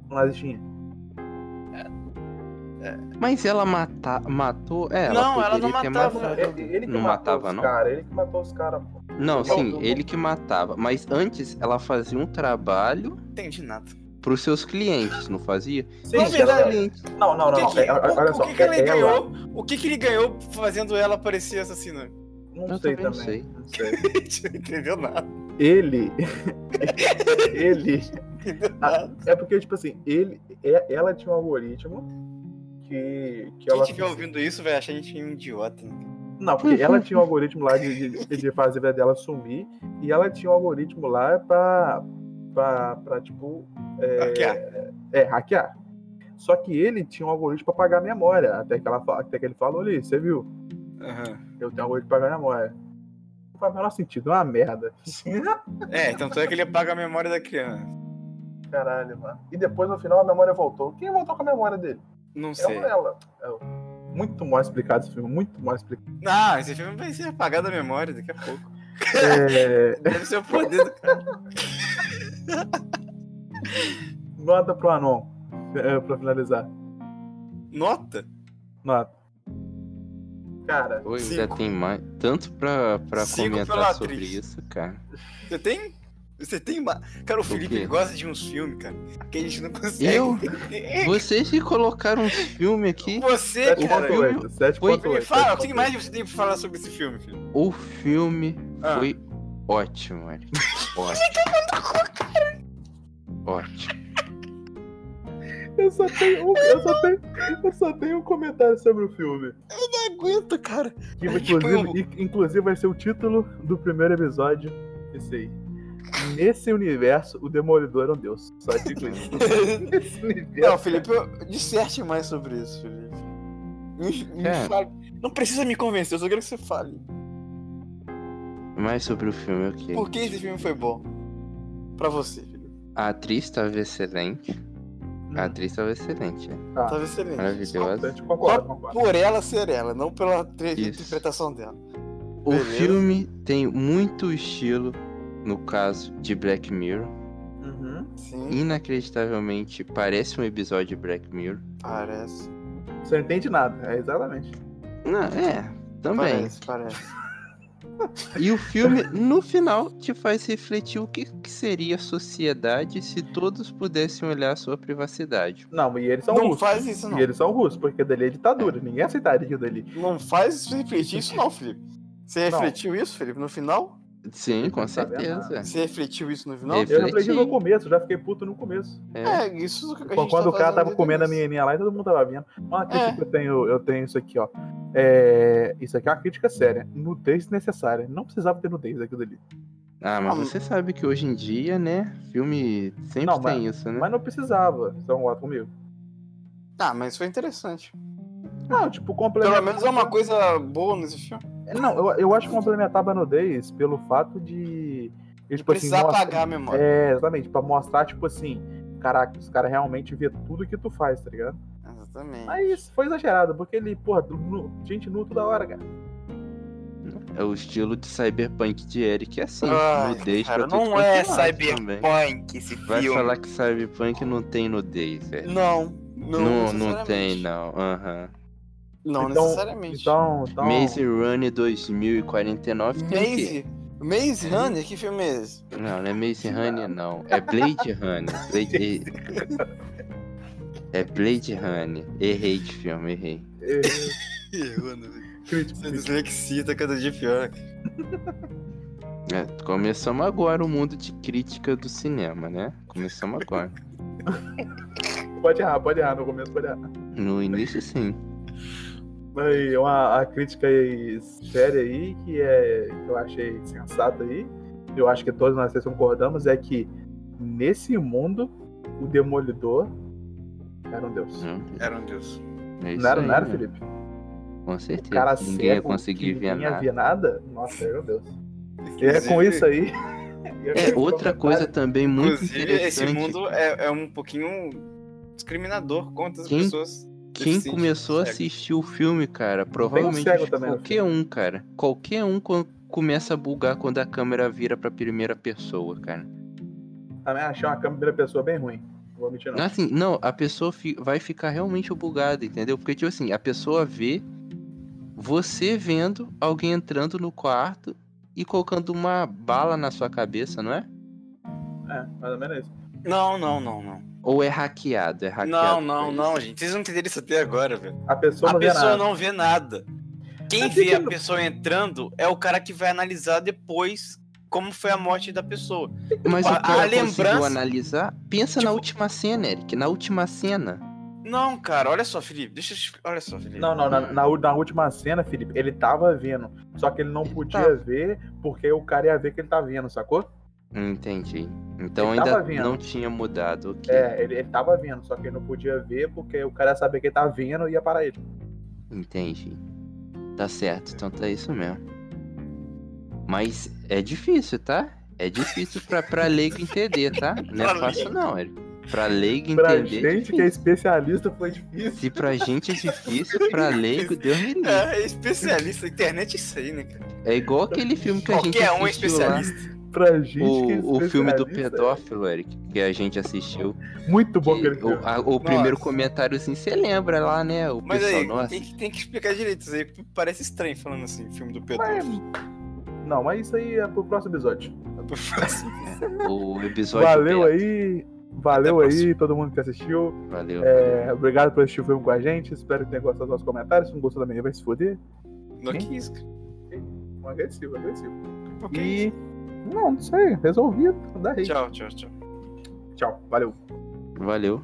Um nazistinha. Mas ela mata... matou. É, ela Não, ela não matava. matado. Ele, ele que Não matou matava, os não? caras, ele que matou os caras, pô. Não, Não, sim, ele que matava. Mas antes ela fazia um trabalho entendi nada. pros seus clientes, não fazia? Sim, verdade-. Não, não, O não, não. é, o- olha o só. que que ele é- ela- ganhou? O que que ele ganhou fazendo ela parecer assassina? Não Eu sei também não sei. Não sei. A gente não entendeu nada. Ele. ele. Entendeu Ah, nada. É porque, tipo assim, ele, é- ela tinha um algoritmo que, que Quem ela. estiver ouvindo isso vai achar a gente um idiota. né? Não, porque ela tinha um algoritmo lá de, de, de fazer a vida dela sumir e ela tinha um algoritmo lá pra, pra, pra tipo. É, Hackear. é, hackear. Só que ele tinha um algoritmo pra pagar a memória. Até que, ela, até que ele falou ali, você viu? Aham. Eu tenho um algoritmo pra pagar a memória. Não faz o menor sentido, é uma merda. É, tanto é que ele apaga a memória da criança. Caralho, mano. E depois no final a memória voltou. Quem voltou com a memória dele? Não É sei. ela. É muito mal explicado esse filme, muito mal explicado. Não, esse filme vai ser apagado da memória daqui a pouco. É, Deve ser o poder do cara. nota pro Anon, é, pra finalizar. Nota? Nota. Cara, Oi, Cinco. ainda tem mais. Tanto pra, pra Cinco comentar sobre atriz. isso, cara. Você tem? Você tem. ma- Cara, o Felipe ele gosta de uns filmes, cara, que a gente não consegue. Eu? Vocês que colocaram uns filmes aqui. Você, cara. filme 7.8. foi- Me 7.8. fala, o que mais você tem pra falar sobre esse filme, filho? O filme Ah. foi ótimo, Eric. Ótimo. Ótimo. Eu só tenho um, eu só tenho, eu só tenho um comentário sobre o filme. Não aguento, cara. Que Tipo, inclusive, in- inclusive vai ser o título do primeiro episódio. Esse aí. Nesse universo, o Demolidor é um deus. Só digo isso. Nesse universo. Não, Felipe, disserte mais sobre isso, Felipe. Me, me É. fale. Não precisa me convencer, eu só quero que você fale. Mais sobre o filme, ok. Por que esse filme foi bom? Pra você, Felipe. A atriz estava excelente. A atriz estava excelente. Tava excelente. Maravilhosa. Concordo, concordo. Por ela ser ela, não pela interpretação dela. O Beleza. filme tem muito estilo, no caso de Black Mirror. Uhum. Sim, Inacreditavelmente parece um episódio de Black Mirror. parece. Você não entende nada, é exatamente. Não, é, também. Parece, parece. E o filme, no final, te faz refletir o que, que seria a sociedade se todos pudessem olhar a sua privacidade. Não, e eles são Não russos. faz isso, não. E eles são russos, porque dali é ditadura. Ninguém aceitaria dali. Não faz refletir isso, não, Felipe. Você Não. refletiu isso, Felipe, no final? Sim, com tá certeza. Você refletiu isso no final? Eu- Eu refleti no começo, já fiquei puto no começo. É. É, isso que a gente Quando tá o cara tava comendo a início. menininha lá e todo mundo tava vendo. Uma crítica É. que eu tenho, eu tenho isso aqui, ó. É, Isso aqui é uma crítica séria. Nudez necessária. Não precisava ter nudez aquilo ali. Ah, mas Ah, você sabe que hoje em dia, né, filme sempre Não, tem isso, né? Mas não precisava. Você concorda comigo? Ah, mas foi interessante. Não, tipo, complementar. Pelo menos é uma coisa boa nesse filme. Não, eu, eu acho que complementava a nudez pelo fato de. de, Tipo, assim, Precisar mostra- apagar a memória. É, exatamente. Pra mostrar, tipo assim. Caraca, os caras realmente vê tudo que tu faz, tá ligado? Exatamente. Mas foi exagerado, porque ele, porra, nu- gente nu toda hora, cara. É o estilo de cyberpunk de Eric, é assim, Ai, nudez cara, pra não é também. cyberpunk esse Vai filme. falar que cyberpunk não tem nudez, velho. Não, não, Não, não tem, não. Aham. Não Então- necessariamente. Então, então. Maze Runner 2049 tem? Maze, Maze Runner, que filme é esse? Não, não é Maze Runner, não. É Blade Runner. Blade... É Blade Runner. Errei de filme, errei. Errou, né? Você dislexia tá cada dia pior. É, começamos agora o mundo de crítica do cinema, né? Começamos agora. Pode errar, pode errar, no começo pode errar. No início, sim. Aí, uma a crítica aí séria aí, que, é, que eu achei sensata aí, eu acho que todos nós concordamos, é que nesse mundo, o Demolidor era um deus. Não, Era um deus. é Não era, aí, não era, né? Felipe? Com O certeza. cara Ninguém ia conseguir que ver ninguém ia nada. ver nada? Nossa, era um deus. E é com isso aí. É, outra coisa também muito Inclusive, interessante. esse mundo é, é um pouquinho discriminador contra as Quem- pessoas. Quem começou a assistir o filme, cara, provavelmente no qualquer um, cara. Qualquer um co- começa a bugar quando a câmera vira pra primeira pessoa, cara. Também achei uma câmera pessoa bem ruim. Não vou mentir, não. Assim, não, a pessoa fi- vai ficar realmente bugada, entendeu? Porque, tipo assim, a pessoa vê você vendo alguém entrando no quarto e colocando uma bala na sua cabeça, não é? É, mais ou menos isso. Não, não, não, não. Ou é hackeado? É hackeado. Não, não, não, gente. Vocês não entenderam isso até agora, velho. A pessoa A não vê pessoa nada. não vê nada. Quem Mas vê que a pessoa entrando é o cara que vai analisar depois como foi a morte da pessoa. Mas A- o cara a lembrança- conseguiu analisar. Pensa na Tipo- última cena, Eric. Na última cena. Não, cara, olha só, Felipe. Deixa eu. Olha só, Felipe. Não, não, na, na, na última cena, Felipe, ele tava vendo. Só que ele não podia tava. ver porque o cara ia ver que ele tá vendo, sacou? Entendi. Então Ele ainda não tinha mudado. ok. É, ele, ele tava vendo, só que ele não podia ver porque o cara ia saber que ele tá vendo e ia parar ele. Entendi. Tá certo, então tá isso mesmo. Mas é difícil, tá? É difícil pra, pra leigo entender, tá? Não é Pra fácil não, Eric. Pra leigo Pra entender. é gente que é especialista foi difícil. Se pra gente é difícil, pra leigo, Deus me livre. É, especialista. Internet é isso aí, né, cara? É igual aquele filme que a gente Qualquer um é assistiu lá. Pra gente que é O, o filme do pedófilo, Eric, que a gente assistiu. é Muito bom que o, a- o primeiro comentário assim, você lembra lá, né? O Mas pessoal, aí, nossa. tem que, tem que explicar direito. Isso aí parece estranho falando assim, filme do pedófilo. Não, mas isso aí é pro próximo episódio. O episódio. Valeu beta. aí. Valeu aí, todo mundo que assistiu. Valeu. É, obrigado por assistir o filme com a gente. Espero que tenha gostado dos nossos comentários. Se não gostou também, vai se foder. No que isso, cara? Um agressivo, agressivo. Ok. E. Não, não sei. Resolvido. Dá. Tchau, tchau, tchau. Tchau. Valeu. Valeu.